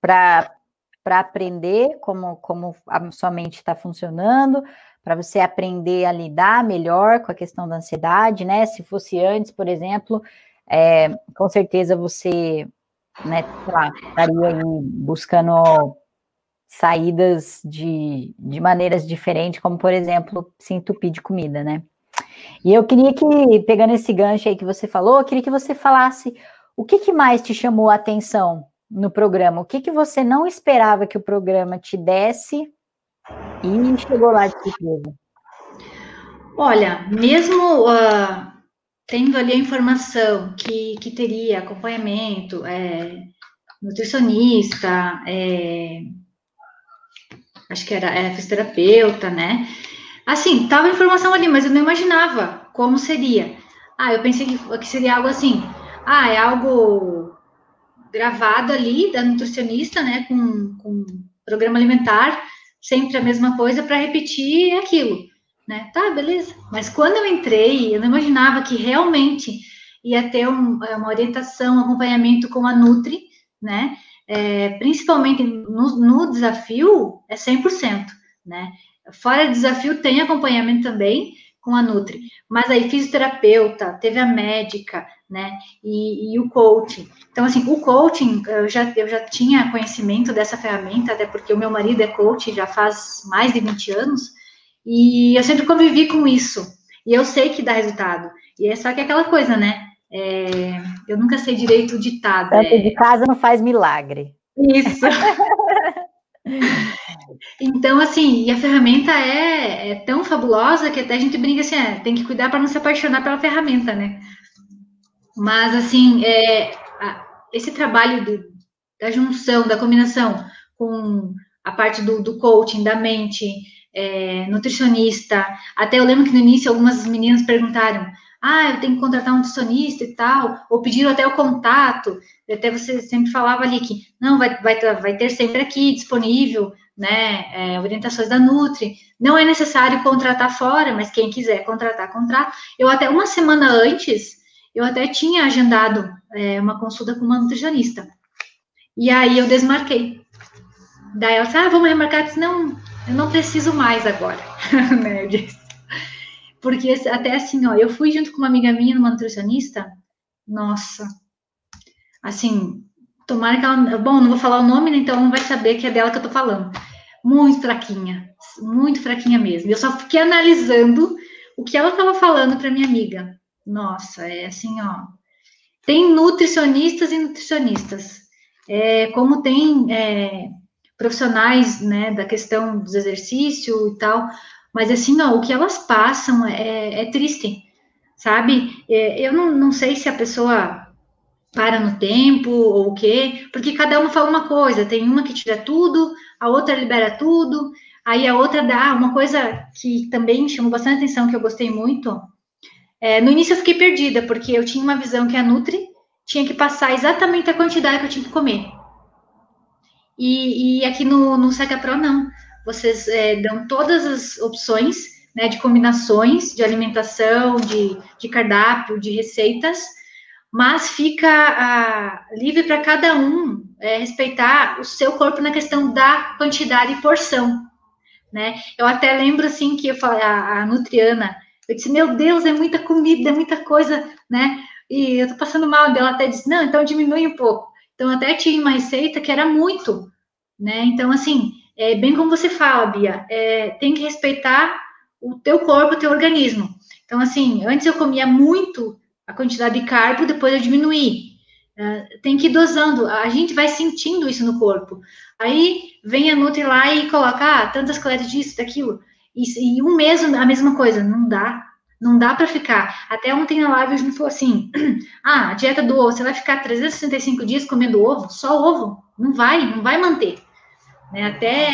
para para aprender como como a sua mente está funcionando, para você aprender a lidar melhor com a questão da ansiedade, né? Se fosse antes, por exemplo, é, com certeza você, né, lá, estaria aí buscando saídas de, de maneiras diferentes, como, por exemplo, se entupir de comida, né? E eu queria que, pegando esse gancho aí que você falou, eu queria que você falasse o que, que mais te chamou a atenção no programa, o que, que você não esperava que o programa te desse e chegou lá de surpresa. Olha, mesmo uh, tendo ali a informação que, que teria acompanhamento, é, nutricionista, é, acho que era é, fisioterapeuta, né? Assim, tava a informação ali, mas eu não imaginava como seria. Ah, eu pensei que, que seria algo assim. Ah, é algo gravado ali da nutricionista, né? Com, com programa alimentar, sempre a mesma coisa para repetir aquilo né? Tá, beleza. Mas quando eu entrei, eu não imaginava que realmente ia ter um, é, uma orientação, um acompanhamento com a Nutri, né? É, principalmente no, no, desafio, é 100%, né? Fora desafio, tem acompanhamento também com a Nutri, mas aí fisioterapeuta, teve a médica, né? E, e, o coaching. Então, assim, o coaching, eu já, eu já tinha conhecimento dessa ferramenta, até porque o meu marido é coach já faz mais de 20 anos, e eu sempre convivi com isso. E eu sei que dá resultado. E é só que é aquela coisa, né? É, eu nunca sei direito o ditado. Tanto é... de casa não faz milagre. Isso. então, assim, e a ferramenta é, é, tão fabulosa que até a gente brinca assim, é, tem que cuidar para não se apaixonar pela ferramenta, né? Mas, assim, é, a, esse trabalho de, da junção, da combinação com a parte do, do coaching, da mente, é, nutricionista. Até eu lembro que no início algumas meninas perguntaram: ah, eu tenho que contratar um nutricionista e tal, ou pediram até o contato. Até você sempre falava ali que não vai, vai, vai ter sempre aqui disponível, né, é, orientações da Nutri. Não é necessário contratar fora, mas quem quiser contratar, contrata. Eu até uma semana antes, eu até tinha agendado é, uma consulta com uma nutricionista. E aí eu desmarquei. Daí ela disse, ah, vamos remarcar. Eu disse, não, eu não preciso mais agora. né, eu disse. Porque até assim, ó, eu fui junto com uma amiga minha, numa nutricionista, nossa, assim, tomara que ela, bom, não vou falar o nome, né, então não vai saber que é dela que eu tô falando. Muito fraquinha, muito fraquinha mesmo. Eu só fiquei analisando o que ela estava falando para minha amiga. Nossa, é assim, ó. Tem nutricionistas e nutricionistas. É, como tem é, profissionais, né, da questão dos exercícios e tal, mas assim, ó, o que elas passam é, é triste, sabe? É, eu não, não sei se a pessoa para no tempo ou o quê, porque cada uma fala uma coisa, tem uma que tira tudo, a outra libera tudo, aí a outra dá uma coisa que também chamou bastante atenção, que eu gostei muito. É, no início eu fiquei perdida, porque eu tinha uma visão que a Nutri tinha que passar exatamente a quantidade que eu tinha que comer. E, e aqui no, no Pro, não vocês é, dão todas as opções né, de combinações de alimentação, de, de cardápio, de receitas, mas fica ah, livre para cada um é, respeitar o seu corpo na questão da quantidade e porção. Né? Eu até lembro assim que eu falei, a, a Nutriana, eu disse, meu Deus, é muita comida, é muita coisa, né? E eu tô passando mal dela até disse, não, então diminui um pouco. Então até tinha uma receita que era muito, né? Então assim, é bem como você fala, Bia, é, tem que respeitar o teu corpo, o teu organismo. Então, assim, antes eu comia muito a quantidade de carbo, depois eu diminuí. É, tem que ir dosando, a gente vai sentindo isso no corpo. Aí vem a Nutri lá e coloca ah, tantas colheres disso, daquilo. E, e um mês a mesma coisa, não dá. Não dá para ficar. Até ontem na live a gente falou assim: ah, a dieta do ovo, você vai ficar 365 dias comendo ovo? Só ovo? Não vai, não vai manter né? Até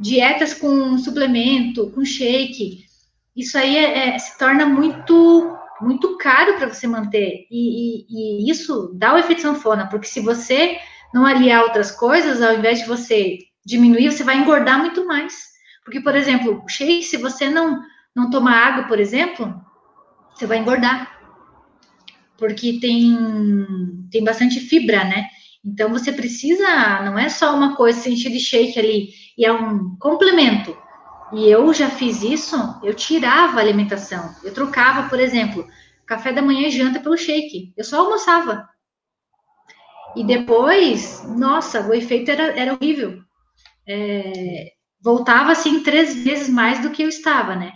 dietas com suplemento, com shake, isso aí é, é, se torna muito muito caro para você manter e, e, e, isso dá o efeito sanfona, porque se você não aliar outras coisas, ao invés de você diminuir, você vai engordar muito mais. Porque, por exemplo, o shake, se você não não tomar água, por exemplo, você vai engordar. Porque tem tem bastante fibra, né? Então você precisa, não é só uma coisa se encher de shake ali, e é um complemento. E eu já fiz isso, eu tirava a alimentação. Eu trocava, por exemplo, café da manhã e janta pelo shake. Eu só almoçava. E depois, nossa, o efeito era, era horrível. É, voltava assim três vezes mais do que eu estava, né?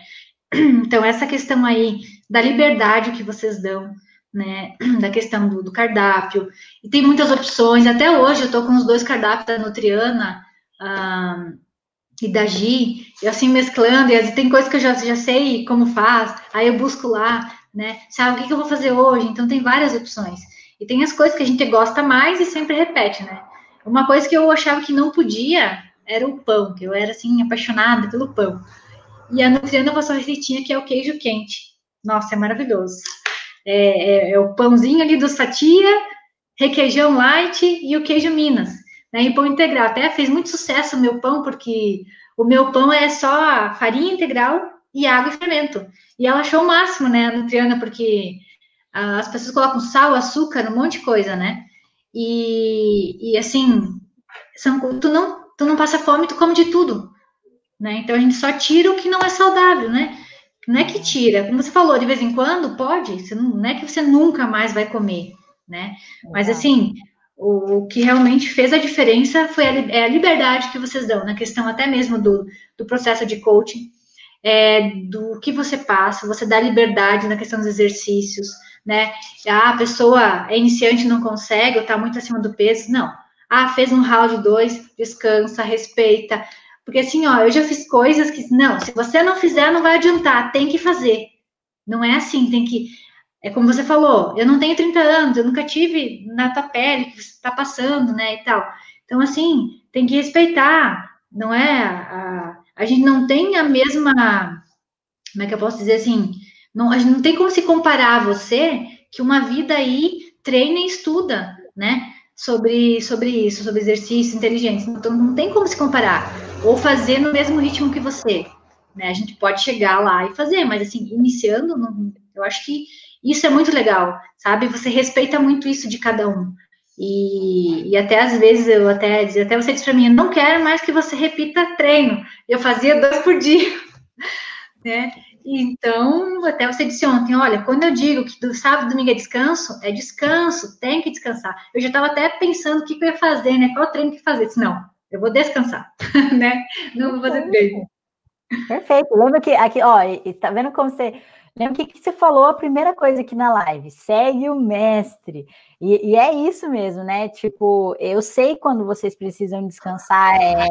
Então, essa questão aí da liberdade que vocês dão, né, da questão do, do, cardápio, e tem muitas opções, até hoje eu estou com os dois cardápios da Nutriana e da Gi, e assim mesclando, e tem coisas que eu já, já sei como faz, aí eu busco lá, né, sabe, o que, que eu vou fazer hoje, então tem várias opções, e tem as coisas que a gente gosta mais e sempre repete, né, uma coisa que eu achava que não podia era o pão, que eu era, assim, apaixonada pelo pão, e a Nutriana passou a receitinha que é o queijo quente, nossa, é maravilhoso, é, é, é o pãozinho ali dos fatia, requeijão light e o queijo Minas, né? E pão integral. Até fez muito sucesso o meu pão, porque o meu pão é só farinha integral e água e fermento. E ela achou o máximo, né, a Nutriana, porque as pessoas colocam sal, açúcar, um monte de coisa, né? E, e assim, são, tu, não, tu não passa fome, tu come de tudo, né? Então a gente só tira o que não é saudável, né? Não é que tira, como você falou, de vez em quando pode, você não, não é que você nunca mais vai comer, né? Mas assim, o, que realmente fez a diferença foi a, é a liberdade que vocês dão, na questão até mesmo do, do processo de coaching, é, do que você passa, você dá liberdade na questão dos exercícios, né? Ah, a pessoa é iniciante não consegue, ou está muito acima do peso, não. Ah, fez um round dois, descansa, respeita, porque assim, ó, eu já fiz coisas que, não, se você não fizer, não vai adiantar, tem que fazer. Não é assim, tem que. é como você falou, eu não tenho 30 anos, eu nunca tive na tua pele que você está passando, né, e tal. Então, assim, tem que respeitar, não é? A, a gente não tem a mesma, como é que eu posso dizer assim, não, a gente não tem como se comparar a você que uma vida aí treina e estuda, né? Sobre, sobre isso, sobre exercícios inteligentes. Então, não tem como se comparar. Ou fazer no mesmo ritmo que você. Né? A gente pode chegar lá e fazer, mas assim, iniciando, eu acho que isso é muito legal, sabe? Você respeita muito isso de cada um. E, e até às vezes eu até até você disse para mim, não quero mais que você repita treino. Eu fazia dois por dia, né? Então, até você disse ontem, olha, quando eu digo que do sábado e domingo é descanso, é descanso, tem que descansar. Eu já estava até pensando o que, que, eu ia fazer, né? Qual treino que fazer? Disse, não, eu vou descansar, né? Não vou fazer treino. Perfeito. Lembra que aqui, ó, tá vendo como você Lembra o que, que você falou a primeira coisa aqui na live? Segue o mestre. E, e, é isso mesmo, né? Tipo, eu sei quando vocês precisam descansar, é,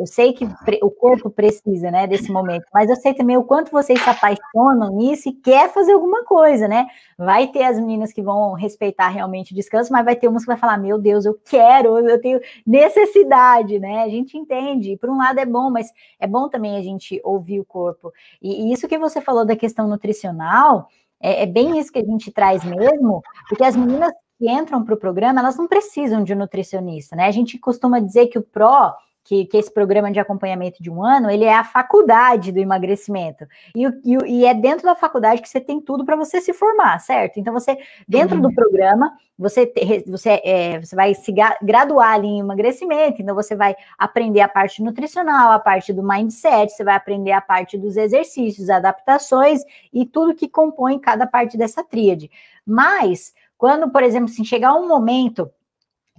eu sei que o corpo precisa, né, desse momento, mas eu sei também o quanto vocês se apaixonam nisso e quer fazer alguma coisa, né? Vai ter as meninas que vão respeitar realmente o descanso, mas vai ter umas que vai falar: "Meu Deus, eu quero, eu tenho necessidade", né? A gente entende. Por um lado é bom, mas é bom também a gente ouvir o corpo. E, e isso que você falou da questão nutricional, é, é bem isso que a gente traz mesmo, porque as meninas que entram para o programa, elas não precisam de um nutricionista, né? A gente costuma dizer que o pró que, que esse programa de acompanhamento de um ano, ele é a faculdade do emagrecimento. E, e, e é dentro da faculdade que você tem tudo para você se formar, certo? Então, você, dentro uhum. do programa, você, você, é, você vai se graduar ali em emagrecimento, então você vai aprender a parte nutricional, a parte do mindset, você vai aprender a parte dos exercícios, adaptações e tudo que compõe cada parte dessa tríade. Mas, quando, por exemplo, assim, chegar um momento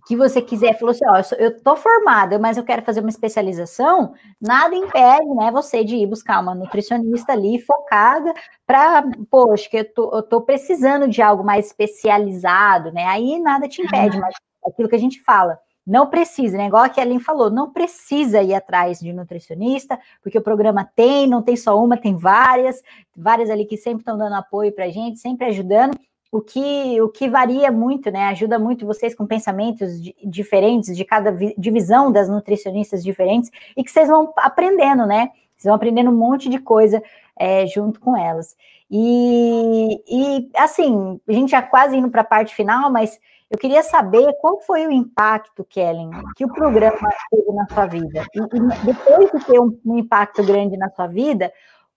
que você quiser, falou assim, ó, eu tô formada, mas eu quero fazer uma especialização, nada impede, né, você de ir buscar uma nutricionista ali focada para, poxa, que eu tô, eu tô precisando de algo mais especializado, né, aí nada te impede, mas aquilo que a gente fala, não precisa, né? Igual a Kellen falou, não precisa ir atrás de nutricionista, porque o programa tem, não tem só uma, tem várias, várias ali que sempre estão dando apoio para a gente, sempre ajudando o que, o que varia muito, né? Ajuda muito vocês com pensamentos diferentes, de cada divisão das nutricionistas diferentes, e que vocês vão aprendendo, né? Vocês vão aprendendo um monte de coisa é, junto com elas. E, e, assim, a gente já quase indo para a parte final, mas eu queria saber qual foi o impacto, Kellen, que o programa teve na sua vida. E, e depois de ter um, um impacto grande na sua vida,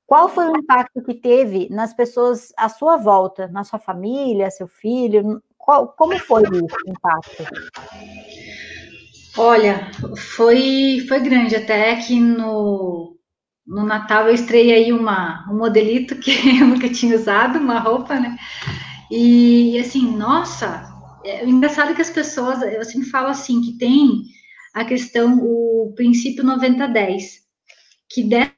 qual foi o impacto que teve nas pessoas à sua volta, na sua família, seu filho? Qual, como foi o impacto? Olha, foi, foi grande. Até que no, no Natal eu estreiei aí uma, um modelito que eu nunca tinha usado, uma roupa, né? E assim, nossa, é, o engraçado é que as pessoas, eu sempre falo assim, que tem a questão, o princípio 90-10, que 10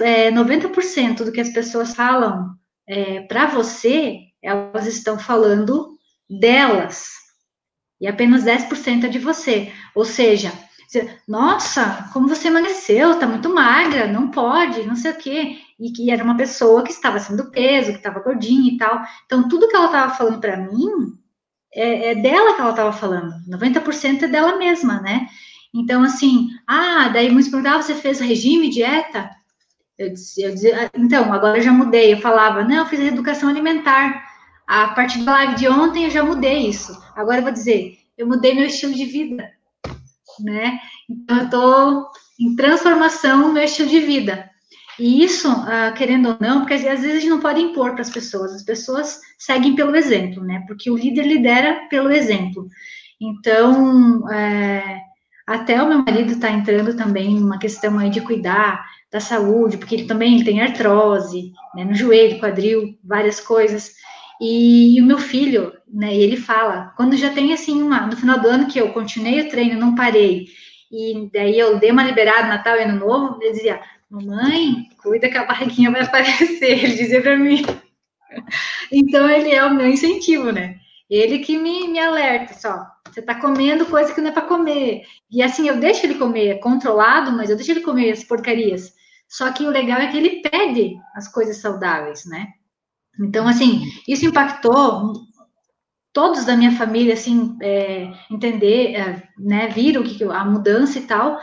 é, 90% do que as pessoas falam é, para você, elas estão falando delas. E apenas 10% é de você. Ou seja, nossa, como você emagreceu, tá muito magra, não pode, não sei o quê. E que era uma pessoa que estava acima do peso, que estava gordinha e tal. Então, tudo que ela estava falando para mim é, é, dela que ela estava falando. 90% é dela mesma, né? Então, assim, ah, daí muitos perguntavam, ah, você fez regime, dieta? Eu, eu dizia, ah, então, agora eu já mudei. Eu falava, não, eu fiz educação alimentar. A partir da live de ontem eu já mudei isso. Agora eu vou dizer, eu mudei meu estilo de vida, né? Então eu estou em transformação no meu estilo de vida. E isso, uh, querendo ou não, porque às vezes a gente não pode impor para as pessoas, as pessoas seguem pelo exemplo, né? Porque o líder lidera pelo exemplo. Então, é, até o meu marido está entrando também numa questão aí de cuidar da saúde, porque ele também tem artrose, né, no joelho, quadril, várias coisas. E, e, o meu filho, né, ele fala, quando já tem assim uma, no final do ano que eu continuei o treino, não parei, e daí eu dei uma liberada Natal e Ano Novo, ele dizia, mamãe, cuida que a barriguinha vai aparecer, ele dizia para mim. então ele é o meu incentivo, né? Ele que me, me alerta, só, você tá comendo coisa que não é para comer. E assim, eu deixo ele comer controlado, mas eu deixo ele comer as porcarias. Só que o legal é que ele pede as coisas saudáveis, né? Então, assim, isso impactou todos da minha família, assim, é, entender, é, né, viram que, a mudança e tal,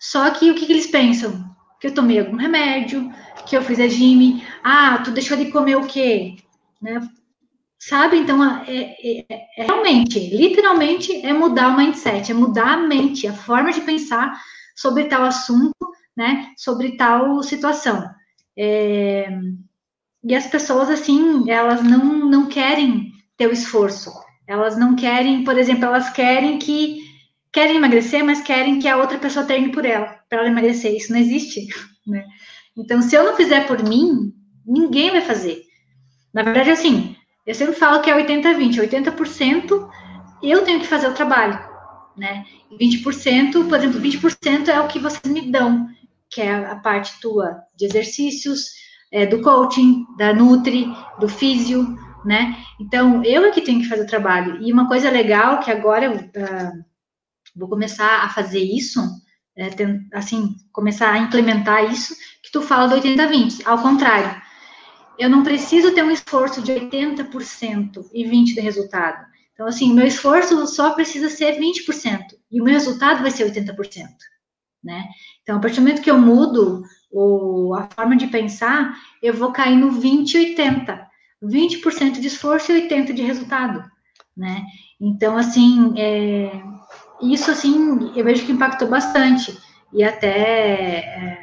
só que o que, que, eles pensam? Que eu tomei algum remédio, que eu fiz regime, ah, tu deixou de comer o quê? Né? Sabe? Então, é, é, é, realmente, literalmente, é mudar o mindset, é mudar a mente, a forma de pensar sobre tal assunto, né, sobre tal situação. É, e as pessoas, assim, elas não, não querem ter o esforço. Elas não querem, por exemplo, elas querem que querem emagrecer, mas querem que a outra pessoa treine por ela, para ela emagrecer. Isso não existe, né? Então, se eu não fizer por mim, ninguém vai fazer. Na verdade, assim, eu sempre falo que é 80-20. 80% eu tenho que fazer o trabalho, né? 20%, por exemplo, 20% é o que vocês me dão, que é a parte tua de exercícios, é, do coaching, da Nutri, do físio, né? Então, eu é que tenho que fazer o trabalho. E uma coisa legal que agora eu uh, vou começar a fazer isso, é, tem, assim, começar a implementar isso, que tu fala do 80-20. Ao contrário, eu não preciso ter um esforço de 80% e 20% de resultado. Então, assim, meu esforço só precisa ser 20%, e o meu resultado vai ser 80%, né? Então, a partir do momento que eu mudo o, a forma de pensar, eu vou cair no 20 e 80. 20% de esforço e 80% de resultado, né? Então, assim, é, isso, assim, eu vejo que impactou bastante. E até é,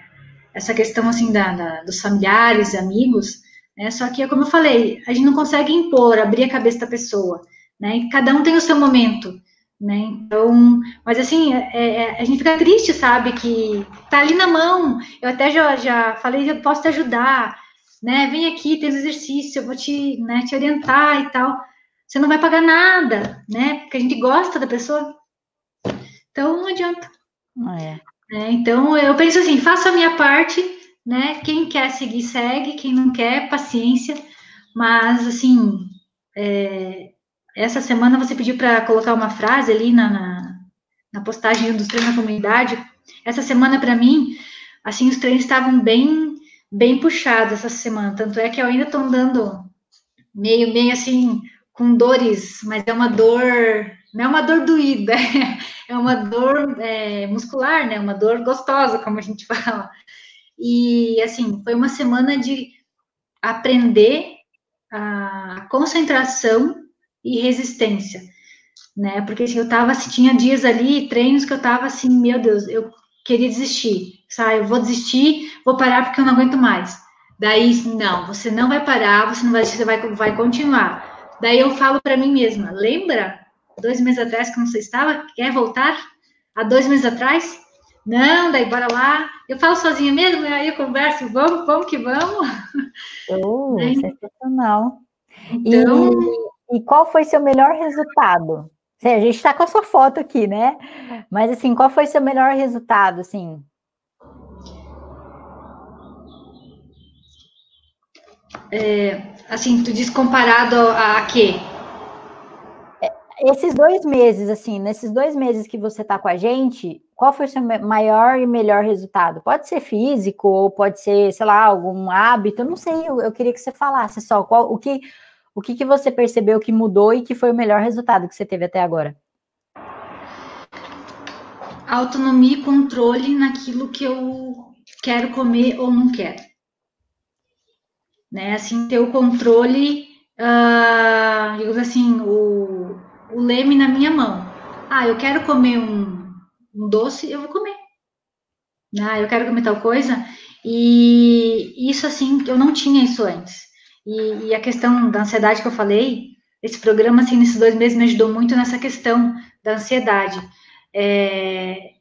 essa questão, assim, da, da, dos familiares, amigos, né? Só que, como eu falei, a gente não consegue impor, abrir a cabeça da pessoa, né? Cada um tem o seu momento, né? Então, mas assim, é, é, a gente fica triste, sabe, que tá ali na mão. Eu até já, já falei, eu posso te ajudar, né? Vem aqui, tem exercício, eu vou te, né, te orientar e tal. Você não vai pagar nada, né? Porque a gente gosta da pessoa. Então, não adianta. É. É, então, eu penso assim, faço a minha parte, né? Quem quer seguir, segue. Quem não quer, paciência. Mas, assim, é, essa semana você pediu para colocar uma frase ali na, na, na postagem dos treinos na comunidade. Essa semana, para mim, assim, os treinos estavam bem, bem puxados essa semana. Tanto é que eu ainda estou andando meio, meio assim, com dores, mas é uma dor, não é uma dor doída, é uma dor é, muscular, né? Uma dor gostosa, como a gente fala. E, assim, foi uma semana de aprender a concentração e resistência, né? Porque assim, eu tava, assim, tinha dias ali, treinos que eu tava assim, meu Deus, eu queria desistir, sabe? Eu vou desistir, vou parar porque eu não aguento mais. Daí, não, você não vai parar, você não vai desistir, você vai, vai continuar. Daí eu falo para mim mesma, lembra dois meses atrás como você estava? Quer voltar? Há dois meses atrás? Não, daí bora lá. Eu falo sozinha mesmo, aí eu converso, vamos, vamos que vamos. Oh, sensacional. Então, e e qual foi seu melhor resultado? A gente está com a sua foto aqui, né? Mas assim, qual foi seu melhor resultado, assim? É, assim, tu diz comparado a, a quê? É, esses dois meses, assim, nesses dois meses que você está com a gente, qual foi o seu maior e melhor resultado? Pode ser físico, ou pode ser, sei lá, algum hábito, eu não sei, eu, eu queria que você falasse só qual, o que, o que, que você percebeu que mudou e que foi o melhor resultado que você teve até agora? Autonomia e controle naquilo que eu quero comer ou não quero. Né? Assim, ter o controle, uh, digamos assim, o, o leme na minha mão. Ah, eu quero comer um, um doce, eu vou comer. Ah, eu quero comer tal coisa. E isso, assim, eu não tinha isso antes. E, e, a questão da ansiedade que eu falei, esse programa, assim, nesses dois meses me ajudou muito nessa questão da ansiedade. É,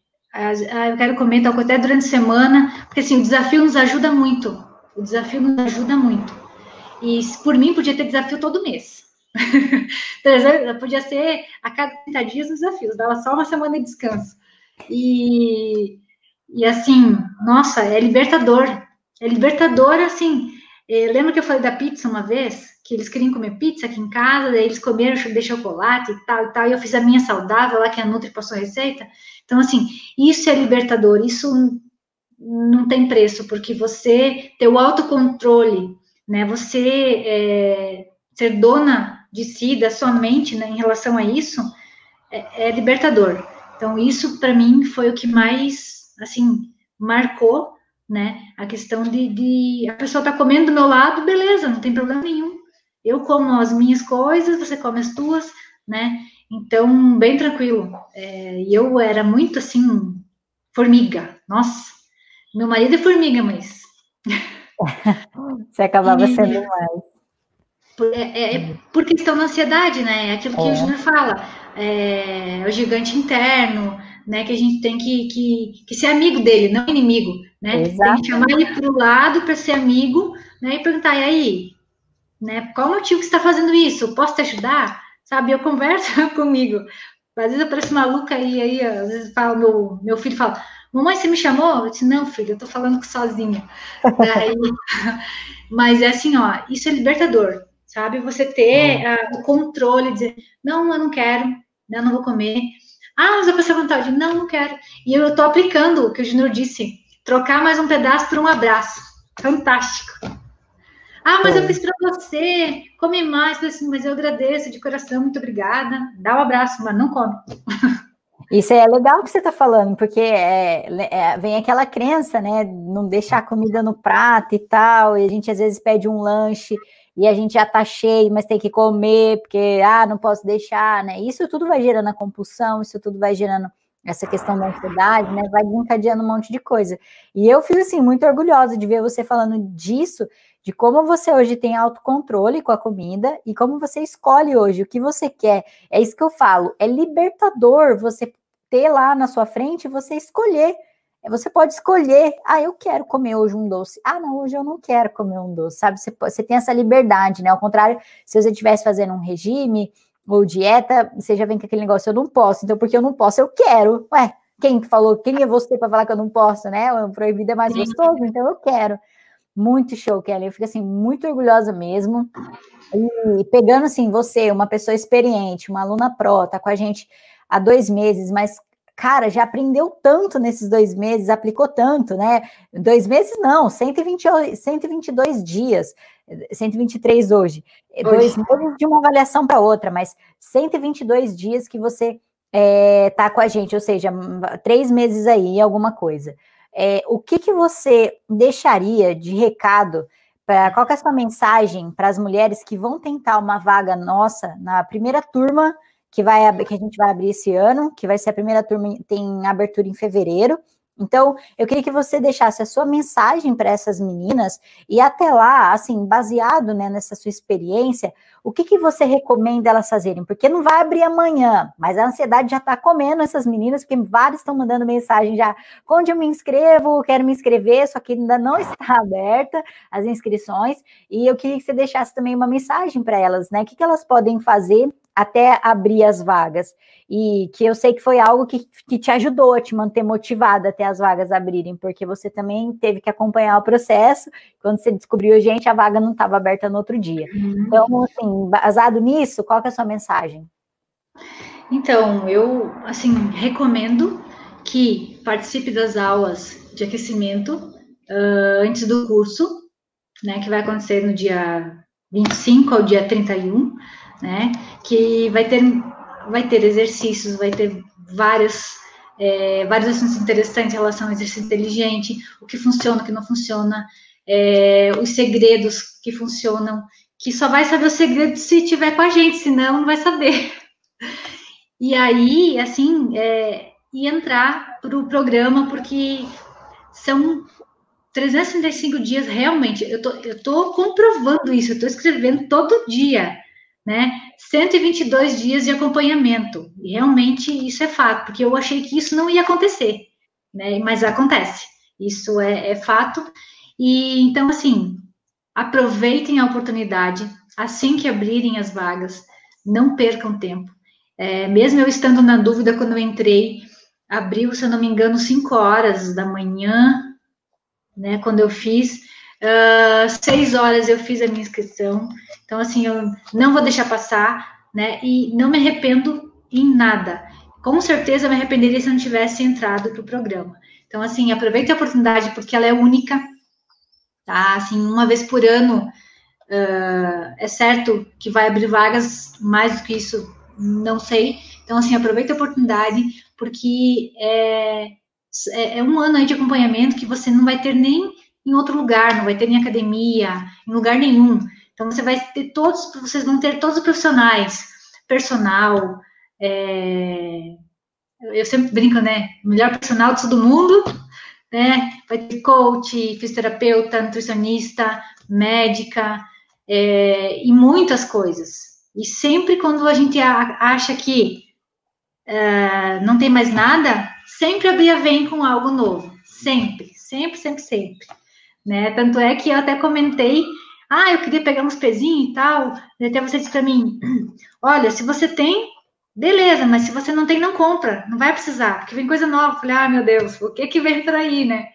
eu quero comentar até durante a semana, porque, assim, o desafio nos ajuda muito. O desafio nos ajuda muito. E, por mim, podia ter desafio todo mês. podia ser a cada 30 dias os desafios, dava só uma semana de descanso. E, e assim, nossa, é libertador. É libertador, assim, é, lembra que eu falei da pizza uma vez? Que eles queriam comer pizza aqui em casa, daí eles comeram de chocolate e tal e tal, e eu fiz a minha saudável lá, que a Nutri passou a receita. Então, assim, isso é libertador, isso não tem preço, porque você ter o autocontrole né? Você é, ser dona de si, da sua mente, né, em relação a isso, é, é libertador. Então, isso para mim foi o que mais, assim, marcou, né? A questão de, de a pessoa tá comendo do meu lado, beleza, não tem problema nenhum. Eu como as minhas coisas, você come as tuas, né? Então, bem tranquilo. É, eu era muito assim, formiga. Nossa, meu marido é formiga, mas. Você acabava e... sendo mais. É, é, é, por questão da ansiedade, né? É aquilo que é. o Júnior fala. É, o gigante interno, né? Que a gente tem que, que, que ser amigo dele, não inimigo, né? Tem que chamar ele para o lado para ser amigo, né? E perguntar, e aí? Né? Qual o motivo que você está fazendo isso? Posso te ajudar? Sabe? Eu converso comigo. Às vezes eu pareço maluca e aí, às vezes fala, meu, meu filho fala, mamãe, você me chamou? Eu disse, não, filho, eu tô falando sozinha. Daí, mas é assim, ó, isso é libertador sabe? Você ter uh, o controle, dizer, não, eu não quero, né, eu não vou comer. Ah, mas eu passei vontade. Não, não quero. E eu estou aplicando o que o Junior disse, trocar mais um pedaço por um abraço. Fantástico. Ah, mas eu fiz para você, come mais. Assim, mas eu agradeço de coração, muito obrigada. Dá um abraço, mas não come. Isso é legal que você está falando, porque é, é, vem aquela crença, né? Não deixar a comida no prato e tal, e a gente às vezes pede um lanche e a gente já tá cheio, mas tem que comer, porque, ah, não posso deixar, né? Isso tudo vai gerando a compulsão, isso tudo vai gerando essa questão da ansiedade, né? Vai desencadeando um monte de coisa. E eu fico, assim, muito orgulhosa de ver você falando disso, de como você hoje tem autocontrole com a comida e como você escolhe hoje o que você quer. É isso que eu falo, é libertador você ter lá na sua frente você escolher você pode escolher, ah, eu quero comer hoje um doce. Ah, não, hoje eu não quero comer um doce, sabe? Você, você tem essa liberdade, né? Ao contrário, se você estivesse fazendo um regime ou dieta, você já vem com aquele negócio, eu não posso. Então, porque eu não posso, eu quero. Ué, quem falou? Quem é você para falar que eu não posso, né? O proibido é mais gostoso, então eu quero. Muito show, Kelly. Eu fico assim, muito orgulhosa mesmo. E pegando assim, você, uma pessoa experiente, uma aluna pró, tá com a gente há dois meses, mas cara, já aprendeu tanto nesses dois meses, aplicou tanto, né? Dois meses não, 120, 122 dias, 123 hoje. hoje. Dois meses de uma avaliação para outra, mas 122 dias que você é, tá com a gente, ou seja, três meses aí, alguma coisa. É, o que, que você deixaria de recado? Pra, qual é a sua mensagem para as mulheres que vão tentar uma vaga nossa na primeira turma que vai que a gente vai abrir esse ano, que vai ser a primeira turma, tem abertura em fevereiro. Então, eu queria que você deixasse a sua mensagem para essas meninas e até lá, assim, baseado né, nessa sua experiência, o que, que você recomenda elas fazerem? Porque não vai abrir amanhã, mas a ansiedade já está comendo essas meninas, porque várias estão mandando mensagem já, onde eu me inscrevo, quero me inscrever, só que ainda não está aberta as inscrições, e eu queria que você deixasse também uma mensagem para elas, né? O que, que elas podem fazer até abrir as vagas. E que eu sei que foi algo que, que te ajudou a te manter motivada até as vagas abrirem, porque você também teve que acompanhar o processo. Quando você descobriu, gente, a vaga não estava aberta no outro dia. Uhum. Então, assim, baseado nisso, qual que é a sua mensagem? Então, eu, assim, recomendo que participe das aulas de aquecimento uh, antes do curso, né, que vai acontecer no dia 25 ao dia 31, né? Que vai ter, vai ter exercícios, vai ter várias, é, vários assuntos interessantes em relação ao exercício inteligente, o que funciona, o que não funciona, é, os segredos que funcionam, que só vai saber os segredos se tiver com a gente, senão não vai saber. E aí, assim, é, e entrar para o programa, porque são 365 dias realmente. Eu tô, eu tô comprovando isso, eu tô escrevendo todo dia né? 122 dias de acompanhamento. E realmente isso é fato, porque eu achei que isso não ia acontecer, né? Mas acontece. Isso é, é fato. E então, assim, aproveitem a oportunidade assim que abrirem as vagas, não percam tempo. É, mesmo eu estando na dúvida quando eu entrei, abriu, se eu não me engano, 5 horas da manhã, né? Quando eu fiz, Uh, horas eu fiz a minha inscrição. Então, assim, eu não vou deixar passar, né? E não me arrependo em nada. Com certeza eu me arrependeria se eu não tivesse entrado para o programa. Então, assim, aproveite a oportunidade porque ela é única, tá? Assim, uma vez por ano Uh, é certo que vai abrir vagas, mais do que isso, não sei. Então, assim, aproveita a oportunidade, porque é, é, é um ano aí de acompanhamento que você não vai ter nem em outro lugar, não vai ter em academia, em lugar nenhum. Então, você vai ter todos, vocês vão ter todos os profissionais, personal, é, eu sempre brinco, né? Melhor personal de todo mundo, né? Vai ter coach, fisioterapeuta, nutricionista, médica é, e muitas coisas. E sempre quando a gente acha que é, não tem mais nada, sempre a Bia vem com algo novo. Sempre, sempre, sempre, sempre. Né? Tanto é que eu até comentei, ah, eu queria pegar uns pezinhos e tal. E até você disse para mim, olha, se você tem, Beleza, mas se você não tem, não compra, não vai precisar, porque vem coisa nova. Falei, ah, meu Deus, o que que vem por aí, né?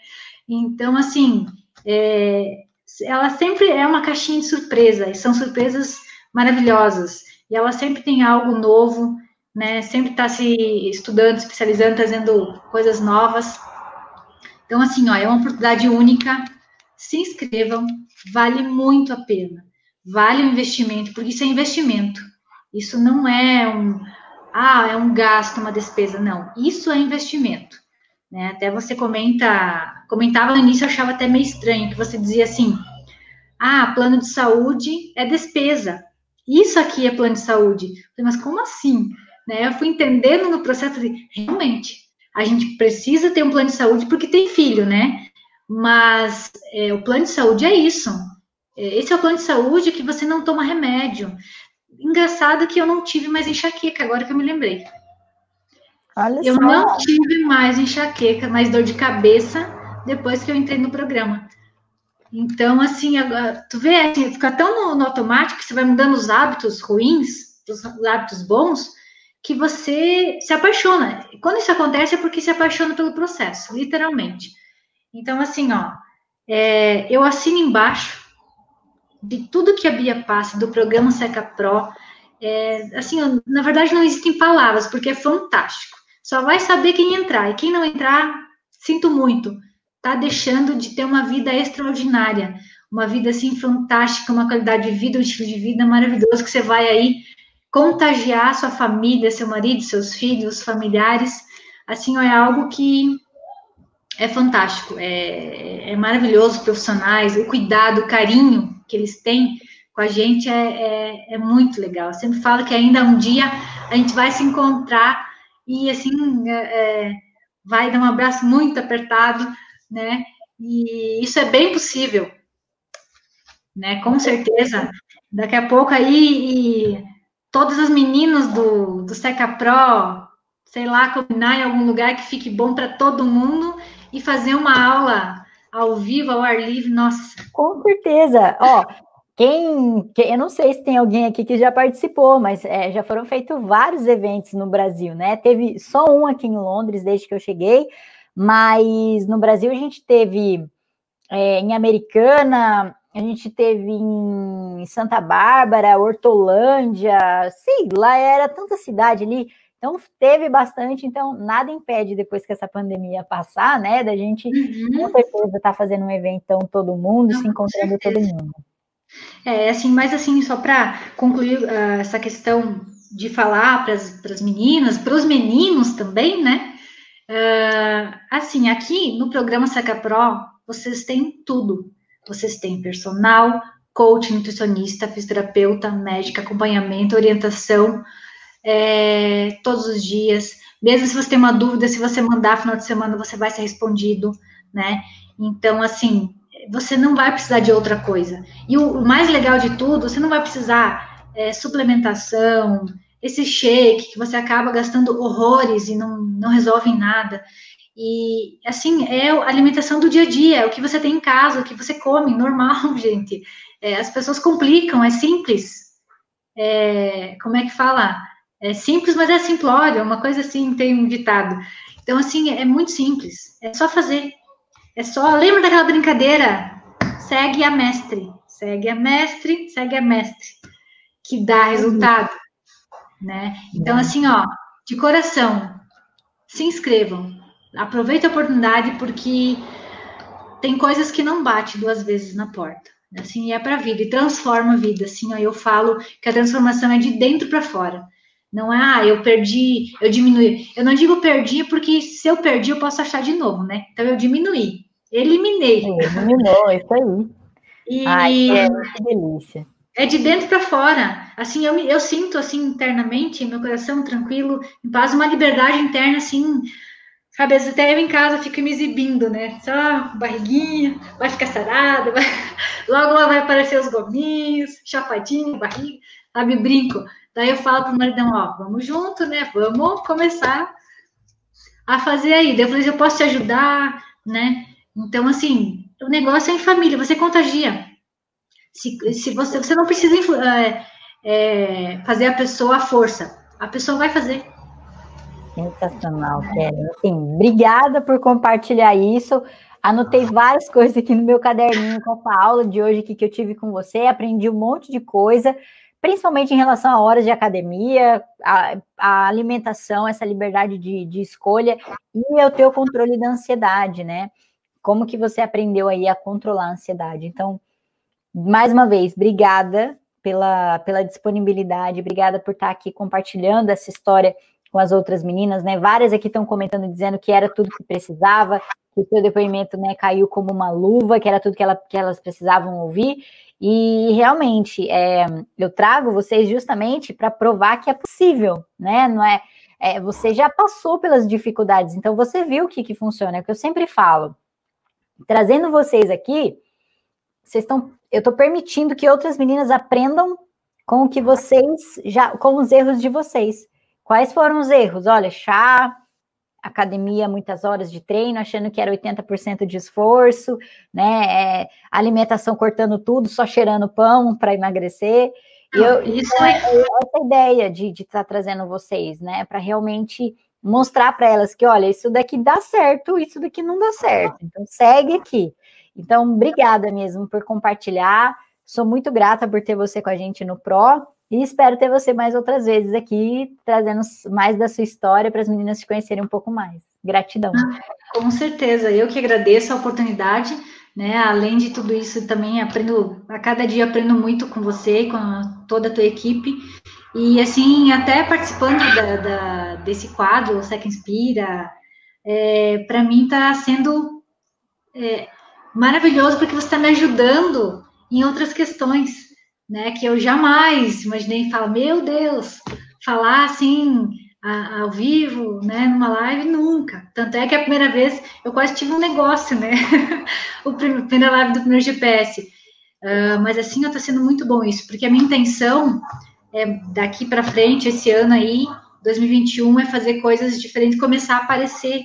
Então, assim, é, ela sempre é uma caixinha de surpresa, e são surpresas maravilhosas, e ela sempre tem algo novo, né? Sempre está se estudando, especializando, trazendo coisas novas. Então, assim, ó, é uma oportunidade única. Se inscrevam, vale muito a pena. Vale o investimento, porque isso é investimento. Isso não é um, ah, é um gasto, uma despesa. Não, isso é investimento. Né? Até você comenta, comentava no início, eu achava até meio estranho, que você dizia assim, ah, plano de saúde é despesa. Isso aqui é plano de saúde. Mas como assim? Né? Eu fui entendendo no processo de, realmente, a gente precisa ter um plano de saúde porque tem filho, né? Mas é, o plano de saúde é isso. É, esse é o plano de saúde que você não toma remédio. Engraçado que eu não tive mais enxaqueca, agora que eu me lembrei. Olha eu só. não tive mais enxaqueca, mais dor de cabeça depois que eu entrei no programa. Então, assim, agora, tu vê, assim, fica tão no, no automático que você vai mudando os hábitos ruins, os hábitos bons, que você se apaixona. Quando isso acontece é porque se apaixona pelo processo, literalmente. Então, assim, ó, é, eu assino embaixo de tudo que a Bia passa, do programa Seca Pro, é, assim, na verdade não existem palavras, porque é fantástico. Só vai saber quem entrar, e quem não entrar, sinto muito, tá deixando de ter uma vida extraordinária, uma vida assim fantástica, uma qualidade de vida, um estilo de vida maravilhoso que você vai aí contagiar sua família, seu marido, seus filhos, familiares. Assim, é algo que é fantástico, é, é maravilhoso, profissionais, o cuidado, o carinho que eles têm com a gente é, é, é, muito legal. Eu sempre falo que ainda um dia a gente vai se encontrar e assim é, é, vai dar um abraço muito apertado, né? E isso é bem possível, né? Com certeza. Daqui a pouco aí todas as meninas do, do Seca Pro, sei lá, combinar em algum lugar que fique bom para todo mundo e fazer uma aula ao vivo, ao ar livre, nossa. Com certeza. Ó, quem, quem, eu não sei se tem alguém aqui que já participou, mas é, já foram feitos vários eventos no Brasil, né? Teve só um aqui em Londres desde que eu cheguei, mas no Brasil a gente teve é, em Americana, a gente teve em Santa Bárbara, Hortolândia, sei lá, era tanta cidade ali. Então, teve bastante, então nada impede depois que essa pandemia passar, né, da gente uhum. com certeza estar tá fazendo um eventão todo mundo, Não, se encontrando todo mundo. É, assim, mas assim, só para concluir uh, essa questão de falar para as meninas, para os meninos também, né? Uh, assim, aqui no programa Saca Pro, vocês têm tudo. Vocês têm personal, coach, nutricionista, fisioterapeuta, médica, acompanhamento, orientação, é, todos os dias. Mesmo se você tem uma dúvida, se você mandar final de semana, você vai ser respondido, né? Então, assim, você não vai precisar de outra coisa. E o, o mais legal de tudo, você não vai precisar é, suplementação, esse shake que você acaba gastando horrores e não, não resolve em nada. E, assim, é a alimentação do dia a dia, é o que você tem em casa, o que você come, normal, gente. É, as pessoas complicam, é simples. É, como é que fala? É simples, mas é simplório, uma coisa assim, tem um ditado. Então, assim, é muito simples. É só fazer. É só. Lembra daquela brincadeira? Segue a mestre. Segue a mestre, segue a mestre. Que dá resultado. Né? Então, assim, ó, de coração, se inscrevam. Aproveita a oportunidade, porque tem coisas que não bate duas vezes na porta. assim, é para a vida e transforma a vida, assim, ó, eu falo que a transformação é de dentro para fora. Não é, ah, eu perdi, eu diminui. Eu não digo perdi porque se eu perdi eu posso achar de novo, né? Então eu diminuí, eliminei. eliminou, isso aí. E Ai, é, que delícia. É de dentro para fora. Assim, eu, eu sinto assim internamente, meu coração tranquilo, em paz, uma liberdade interna assim, Sabe, até eu em casa fico me exibindo, né? Só barriguinha, vai ficar sarada, vai... logo lá vai aparecer os gominhos, chapadinho, barriga, sabe, brinco. Daí eu falo pro maridão, ó, vamos junto, né? Vamos começar a fazer aí. Daí eu falei, eu posso te ajudar, né? Então, assim, o negócio é em família, você contagia. Se, se você, você não precisa é, é, fazer a pessoa à força, a pessoa vai fazer. Sensacional, Kelly. Assim, obrigada por compartilhar isso. Anotei várias coisas aqui no meu caderninho com essa aula de hoje que eu tive com você. Aprendi um monte de coisa, principalmente em relação a horas de academia, a, a alimentação, essa liberdade de, de escolha e o teu controle da ansiedade, né? Como que você aprendeu aí a controlar a ansiedade? Então, mais uma vez, obrigada pela, pela disponibilidade, obrigada por estar aqui compartilhando essa história com as outras meninas, né? Várias aqui estão comentando dizendo que era tudo que precisava, que o seu depoimento né, caiu como uma luva, que era tudo que, ela, que elas precisavam ouvir. E realmente, é, eu trago vocês justamente para provar que é possível, né? Não é, é, Você já passou pelas dificuldades, então você viu o que, que funciona, é o que eu sempre falo. Trazendo vocês aqui, vocês estão. Eu estou permitindo que outras meninas aprendam com o que vocês já, com os erros de vocês. Quais foram os erros? Olha, chá, academia, muitas horas de treino, achando que era 80% de esforço, né? É, alimentação cortando tudo, só cheirando pão para emagrecer. Eu, isso é, é essa ideia de estar tá trazendo vocês, né? Para realmente mostrar para elas que, olha, isso daqui dá certo, isso daqui não dá certo. Então, segue aqui. Então, obrigada mesmo por compartilhar. Sou muito grata por ter você com a gente no Pro. E espero ter você mais outras vezes aqui, trazendo mais da sua história para as meninas te conhecerem um pouco mais. Gratidão. Ah, com certeza, eu que agradeço a oportunidade, né? Além de tudo isso, também aprendo, a cada dia aprendo muito com você, com toda a tua equipe. E assim, até participando da, da, desse quadro, o Sec Inspira, é, para mim está sendo é, maravilhoso, porque você está me ajudando em outras questões né? Que eu jamais imaginei falar, meu Deus, falar assim a, ao vivo, né? Numa live, nunca. Tanto é que a primeira vez eu quase tive um negócio, né? o primeira live do primeiro GPS. Uh, ah, mas assim, está sendo muito bom isso, porque a minha intenção é daqui para frente, esse ano aí, 2021, é fazer coisas diferentes, começar a aparecer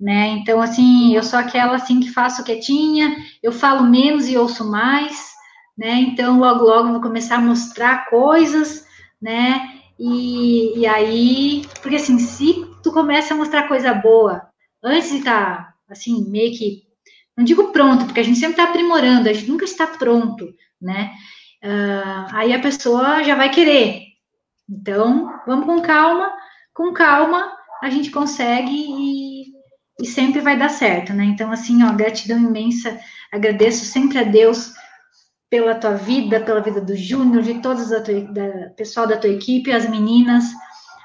né? Então, assim, eu sou aquela assim que faço quietinha, eu falo menos e ouço mais, né? Então, logo, logo, vou começar a mostrar coisas, né? E, e aí, porque assim, se tu começa a mostrar coisa boa, antes de estar, tá, assim, meio que, não digo pronto, porque a gente sempre está aprimorando, a gente nunca está pronto, né? Uh, aí a pessoa já vai querer. Então, vamos com calma, com calma, a gente consegue e, e sempre vai dar certo, né? Então, assim, ó, gratidão imensa, agradeço sempre a Deus pela tua vida, pela vida do Júnior, de todos o pessoal da tua equipe, as meninas.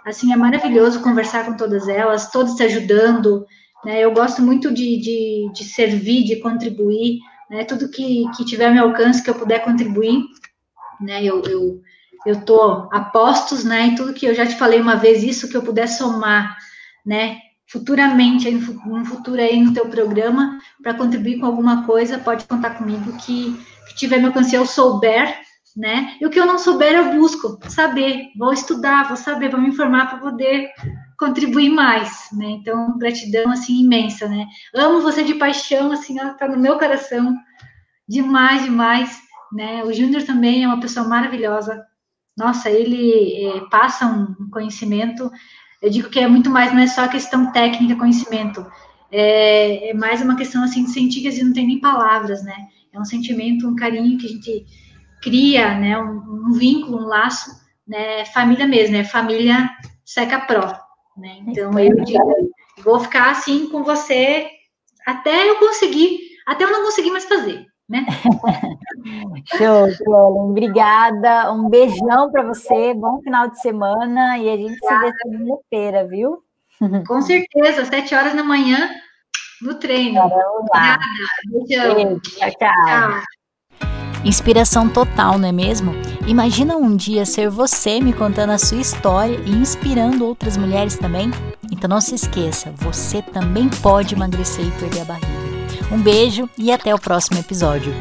Assim, é maravilhoso conversar com todas elas, todas te ajudando. Né? Eu gosto muito de, de, de servir, de contribuir, né? Tudo que, que tiver meu alcance, que eu puder contribuir, né? Eu, eu, eu tô a postos, né? E tudo que eu já te falei uma vez, isso que eu puder somar, né? Futuramente, no futuro aí no teu programa, para contribuir com alguma coisa, pode contar comigo que tiver meu alcance, eu souber, né? E o que eu não souber, eu busco saber, vou estudar, vou saber, vou me informar para poder contribuir mais, né? Então, gratidão, assim, imensa, né? Amo você de paixão, assim, ela tá no meu coração, demais, demais, né? O Júnior também é uma pessoa maravilhosa, nossa, ele é, passa um conhecimento, eu digo que é muito mais, não é só questão técnica, conhecimento, é, é mais uma questão, assim, de sentir que não tem nem palavras, né? É um sentimento, um carinho que a gente cria, né, um, um vínculo, um laço, né, família mesmo, é família Seca Pro, né, então eu digo, vou ficar assim com você até eu conseguir, até eu não conseguir mais fazer, né? Show, Suelen. Obrigada. Um beijão para você. Bom final de semana e a gente Obrigada. se vê segunda-feira, viu? Com certeza, sete horas da manhã no treino. Obrigada. Beijão. Tchau, tchau. tchau. Inspiração total, não é mesmo? Imagina um dia ser você me contando a sua história e inspirando outras mulheres também? Então não se esqueça, você também pode emagrecer e perder a barriga. Um beijo e até o próximo episódio.